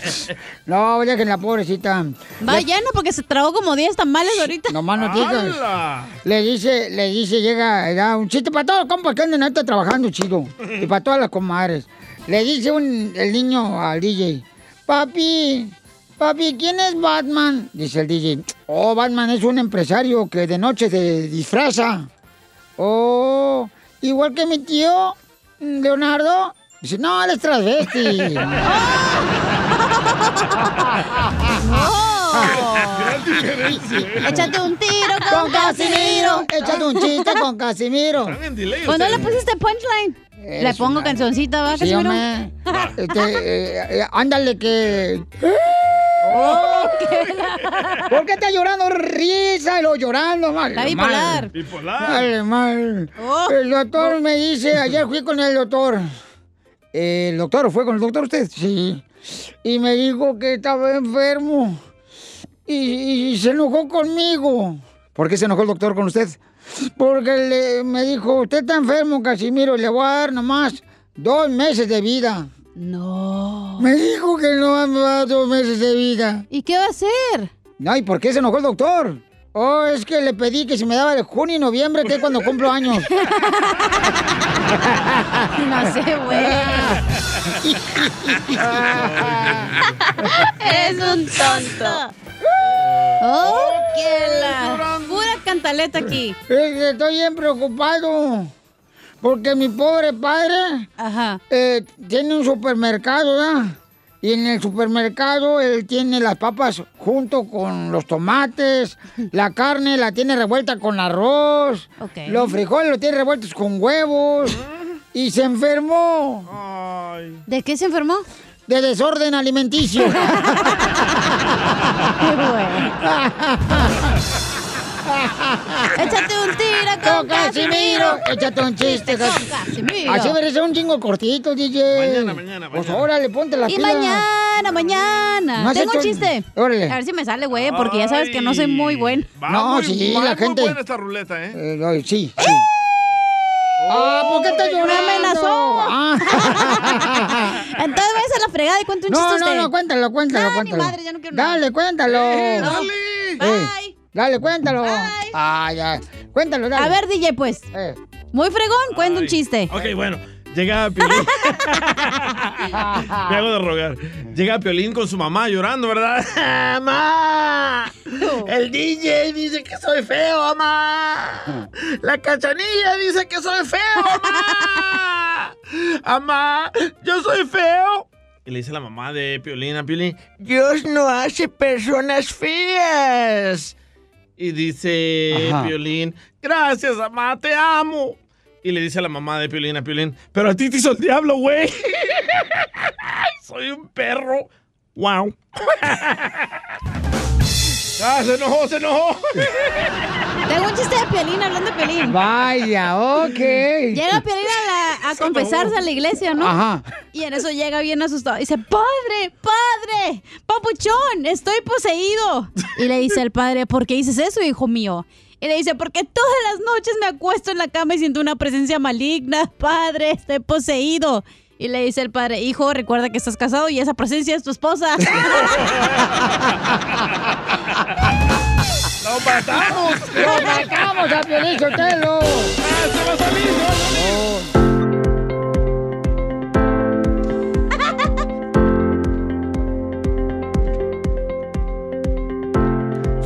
No, oye, que la pobrecita. Ballena porque se tragó como 10 tamales ahorita. No más no digas. Le dice, le dice, llega, da un chiste para todos los compas que andan ahorita trabajando chido. Y para todas las comadres. Le dice un, el niño al DJ, papi, papi, ¿quién es Batman? Dice el DJ, oh, Batman es un empresario que de noche se disfraza. Oh, igual que mi tío, Leonardo. Dice, no, él es transvesti. Diferencia. Échate un tiro con, Con Casimiro. Échate un chiste con Casimiro. ¿Cuándo le pusiste punchline? Le pongo madre. cancioncita, ¿va, Sí, Casimiro? Este, eh, eh, ándale que... ¿Por qué está llorando? Risa y lo llorando, mal. Está bipolar. Bipolar. Vale, mal. El doctor me dice, ayer fui con el doctor. ¿El doctor fue con el doctor usted? Sí. Y me dijo que estaba enfermo. Y, y se enojó conmigo. ¿Por qué se enojó el doctor con usted? Porque le- me dijo, usted está enfermo, Casimiro, le voy a dar nomás dos meses de vida. No. Me dijo que no me va a dos meses de vida. ¿Y qué va a hacer? No, ¿y por qué se enojó el doctor? Oh, es que le pedí que si me daba de junio y noviembre, que es cuando cumplo años. No sé, güey. Eres un tonto. ¡Oh, qué la! Pura cantaleta aquí. Es que estoy bien preocupado. Porque mi pobre padre eh, tiene un supermercado, ¿verdad? Y en el supermercado él tiene las papas junto con los tomates, la carne la tiene revuelta con arroz, los frijoles los tiene revueltos con huevos y se enfermó. ¿De qué se enfermó? De desorden alimenticio. Échate un tiro con Casimiro. Échate un chiste, Casimiro. Así merece un chingo cortito, DJ. Mañana, mañana, Pues órale, ponte la Y mañana, mañana. No Tengo un chiste. Órale. A ver si me sale, güey, porque ya sabes que no soy muy buen. No, sí, la gente. buena esta ruleta, ¿eh? Eh, no, sí, sí. Ah, ¿por qué estás llorando? Me amenazó. Ah. Entonces vayas a la fregada y cuenta un No, chiste no, usted. no, cuéntalo, cuéntalo, Ah, cuéntalo. madre, ya no quiero nada. Dale, cuéntalo. Eh, No. dale. Eh, dale, cuéntalo. Ah, ya. Cuéntalo, dale. A ver, DJ, pues. Muy fregón, cuenta un chiste. Ok, bueno. Llega Piolín. Me hago de rogar. Llega Piolín con su mamá llorando, ¿verdad? ¡Mamá! El DJ dice que soy feo, mamá. La cachanilla dice que soy feo, mamá. Mamá, yo soy feo. Y le dice la mamá de Piolín a Piolín, Dios no hace personas feas. Y dice Ajá. Piolín, gracias, mamá, te amo. Y le dice a la mamá de Piolín a Piolín, pero a ti te hizo el diablo, güey. Soy un perro. Wow. ah, se enojó, se enojó. Tengo un chiste de Piolín hablando de Piolín. Vaya, ok. Llega Piolín a, la- a confesarse a la iglesia, ¿no? Ajá. Y en eso llega bien asustado. Dice, padre, padre, papuchón, estoy poseído. Y le dice el padre, ¿por qué dices eso, hijo mío? Y le dice, porque todas las noches me acuesto en la cama y siento una presencia maligna. Padre, estoy poseído. Y le dice el padre, hijo, recuerda que estás casado y esa presencia es tu esposa. ¡Lo matamos! ¡Lo matamos a Piolín Sotelo! ¡Ah, se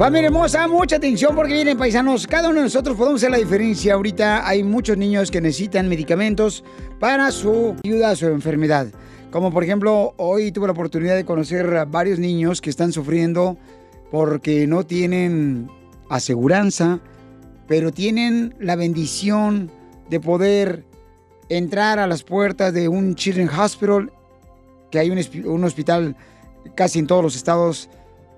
Familia hermosa, mucha atención porque vienen paisanos. Cada uno de nosotros podemos hacer la diferencia. Ahorita hay muchos niños que necesitan medicamentos para su ayuda a su enfermedad. Como por ejemplo, hoy tuve la oportunidad de conocer a varios niños que están sufriendo porque no tienen aseguranza, pero tienen la bendición de poder entrar a las puertas de un Children's Hospital, que hay un, un hospital casi en todos los estados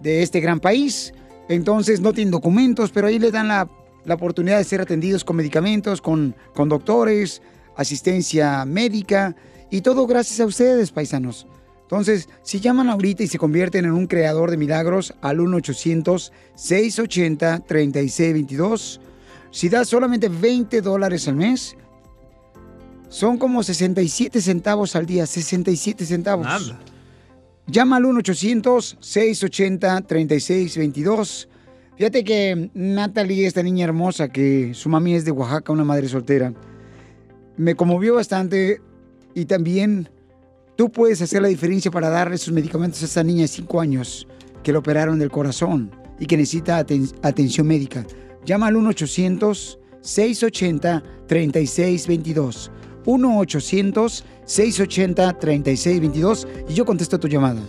de este gran país. Entonces no tienen documentos, pero ahí les dan la, la oportunidad de ser atendidos con medicamentos, con, con doctores, asistencia médica y todo gracias a ustedes, paisanos. Entonces, si llaman ahorita y se convierten en un creador de milagros al 1-800-680-3622, si das solamente 20 dólares al mes, son como 67 centavos al día, 67 centavos. Nada. Llama al 1-800-680-3622. Fíjate que Natalie, esta niña hermosa, que su mami es de Oaxaca, una madre soltera, me conmovió bastante y también tú puedes hacer la diferencia para darle sus medicamentos a esta niña de 5 años que le operaron del corazón y que necesita aten- atención médica. Llama al 1-800-680-3622. 1-800-680-3622 y yo contesto tu llamada.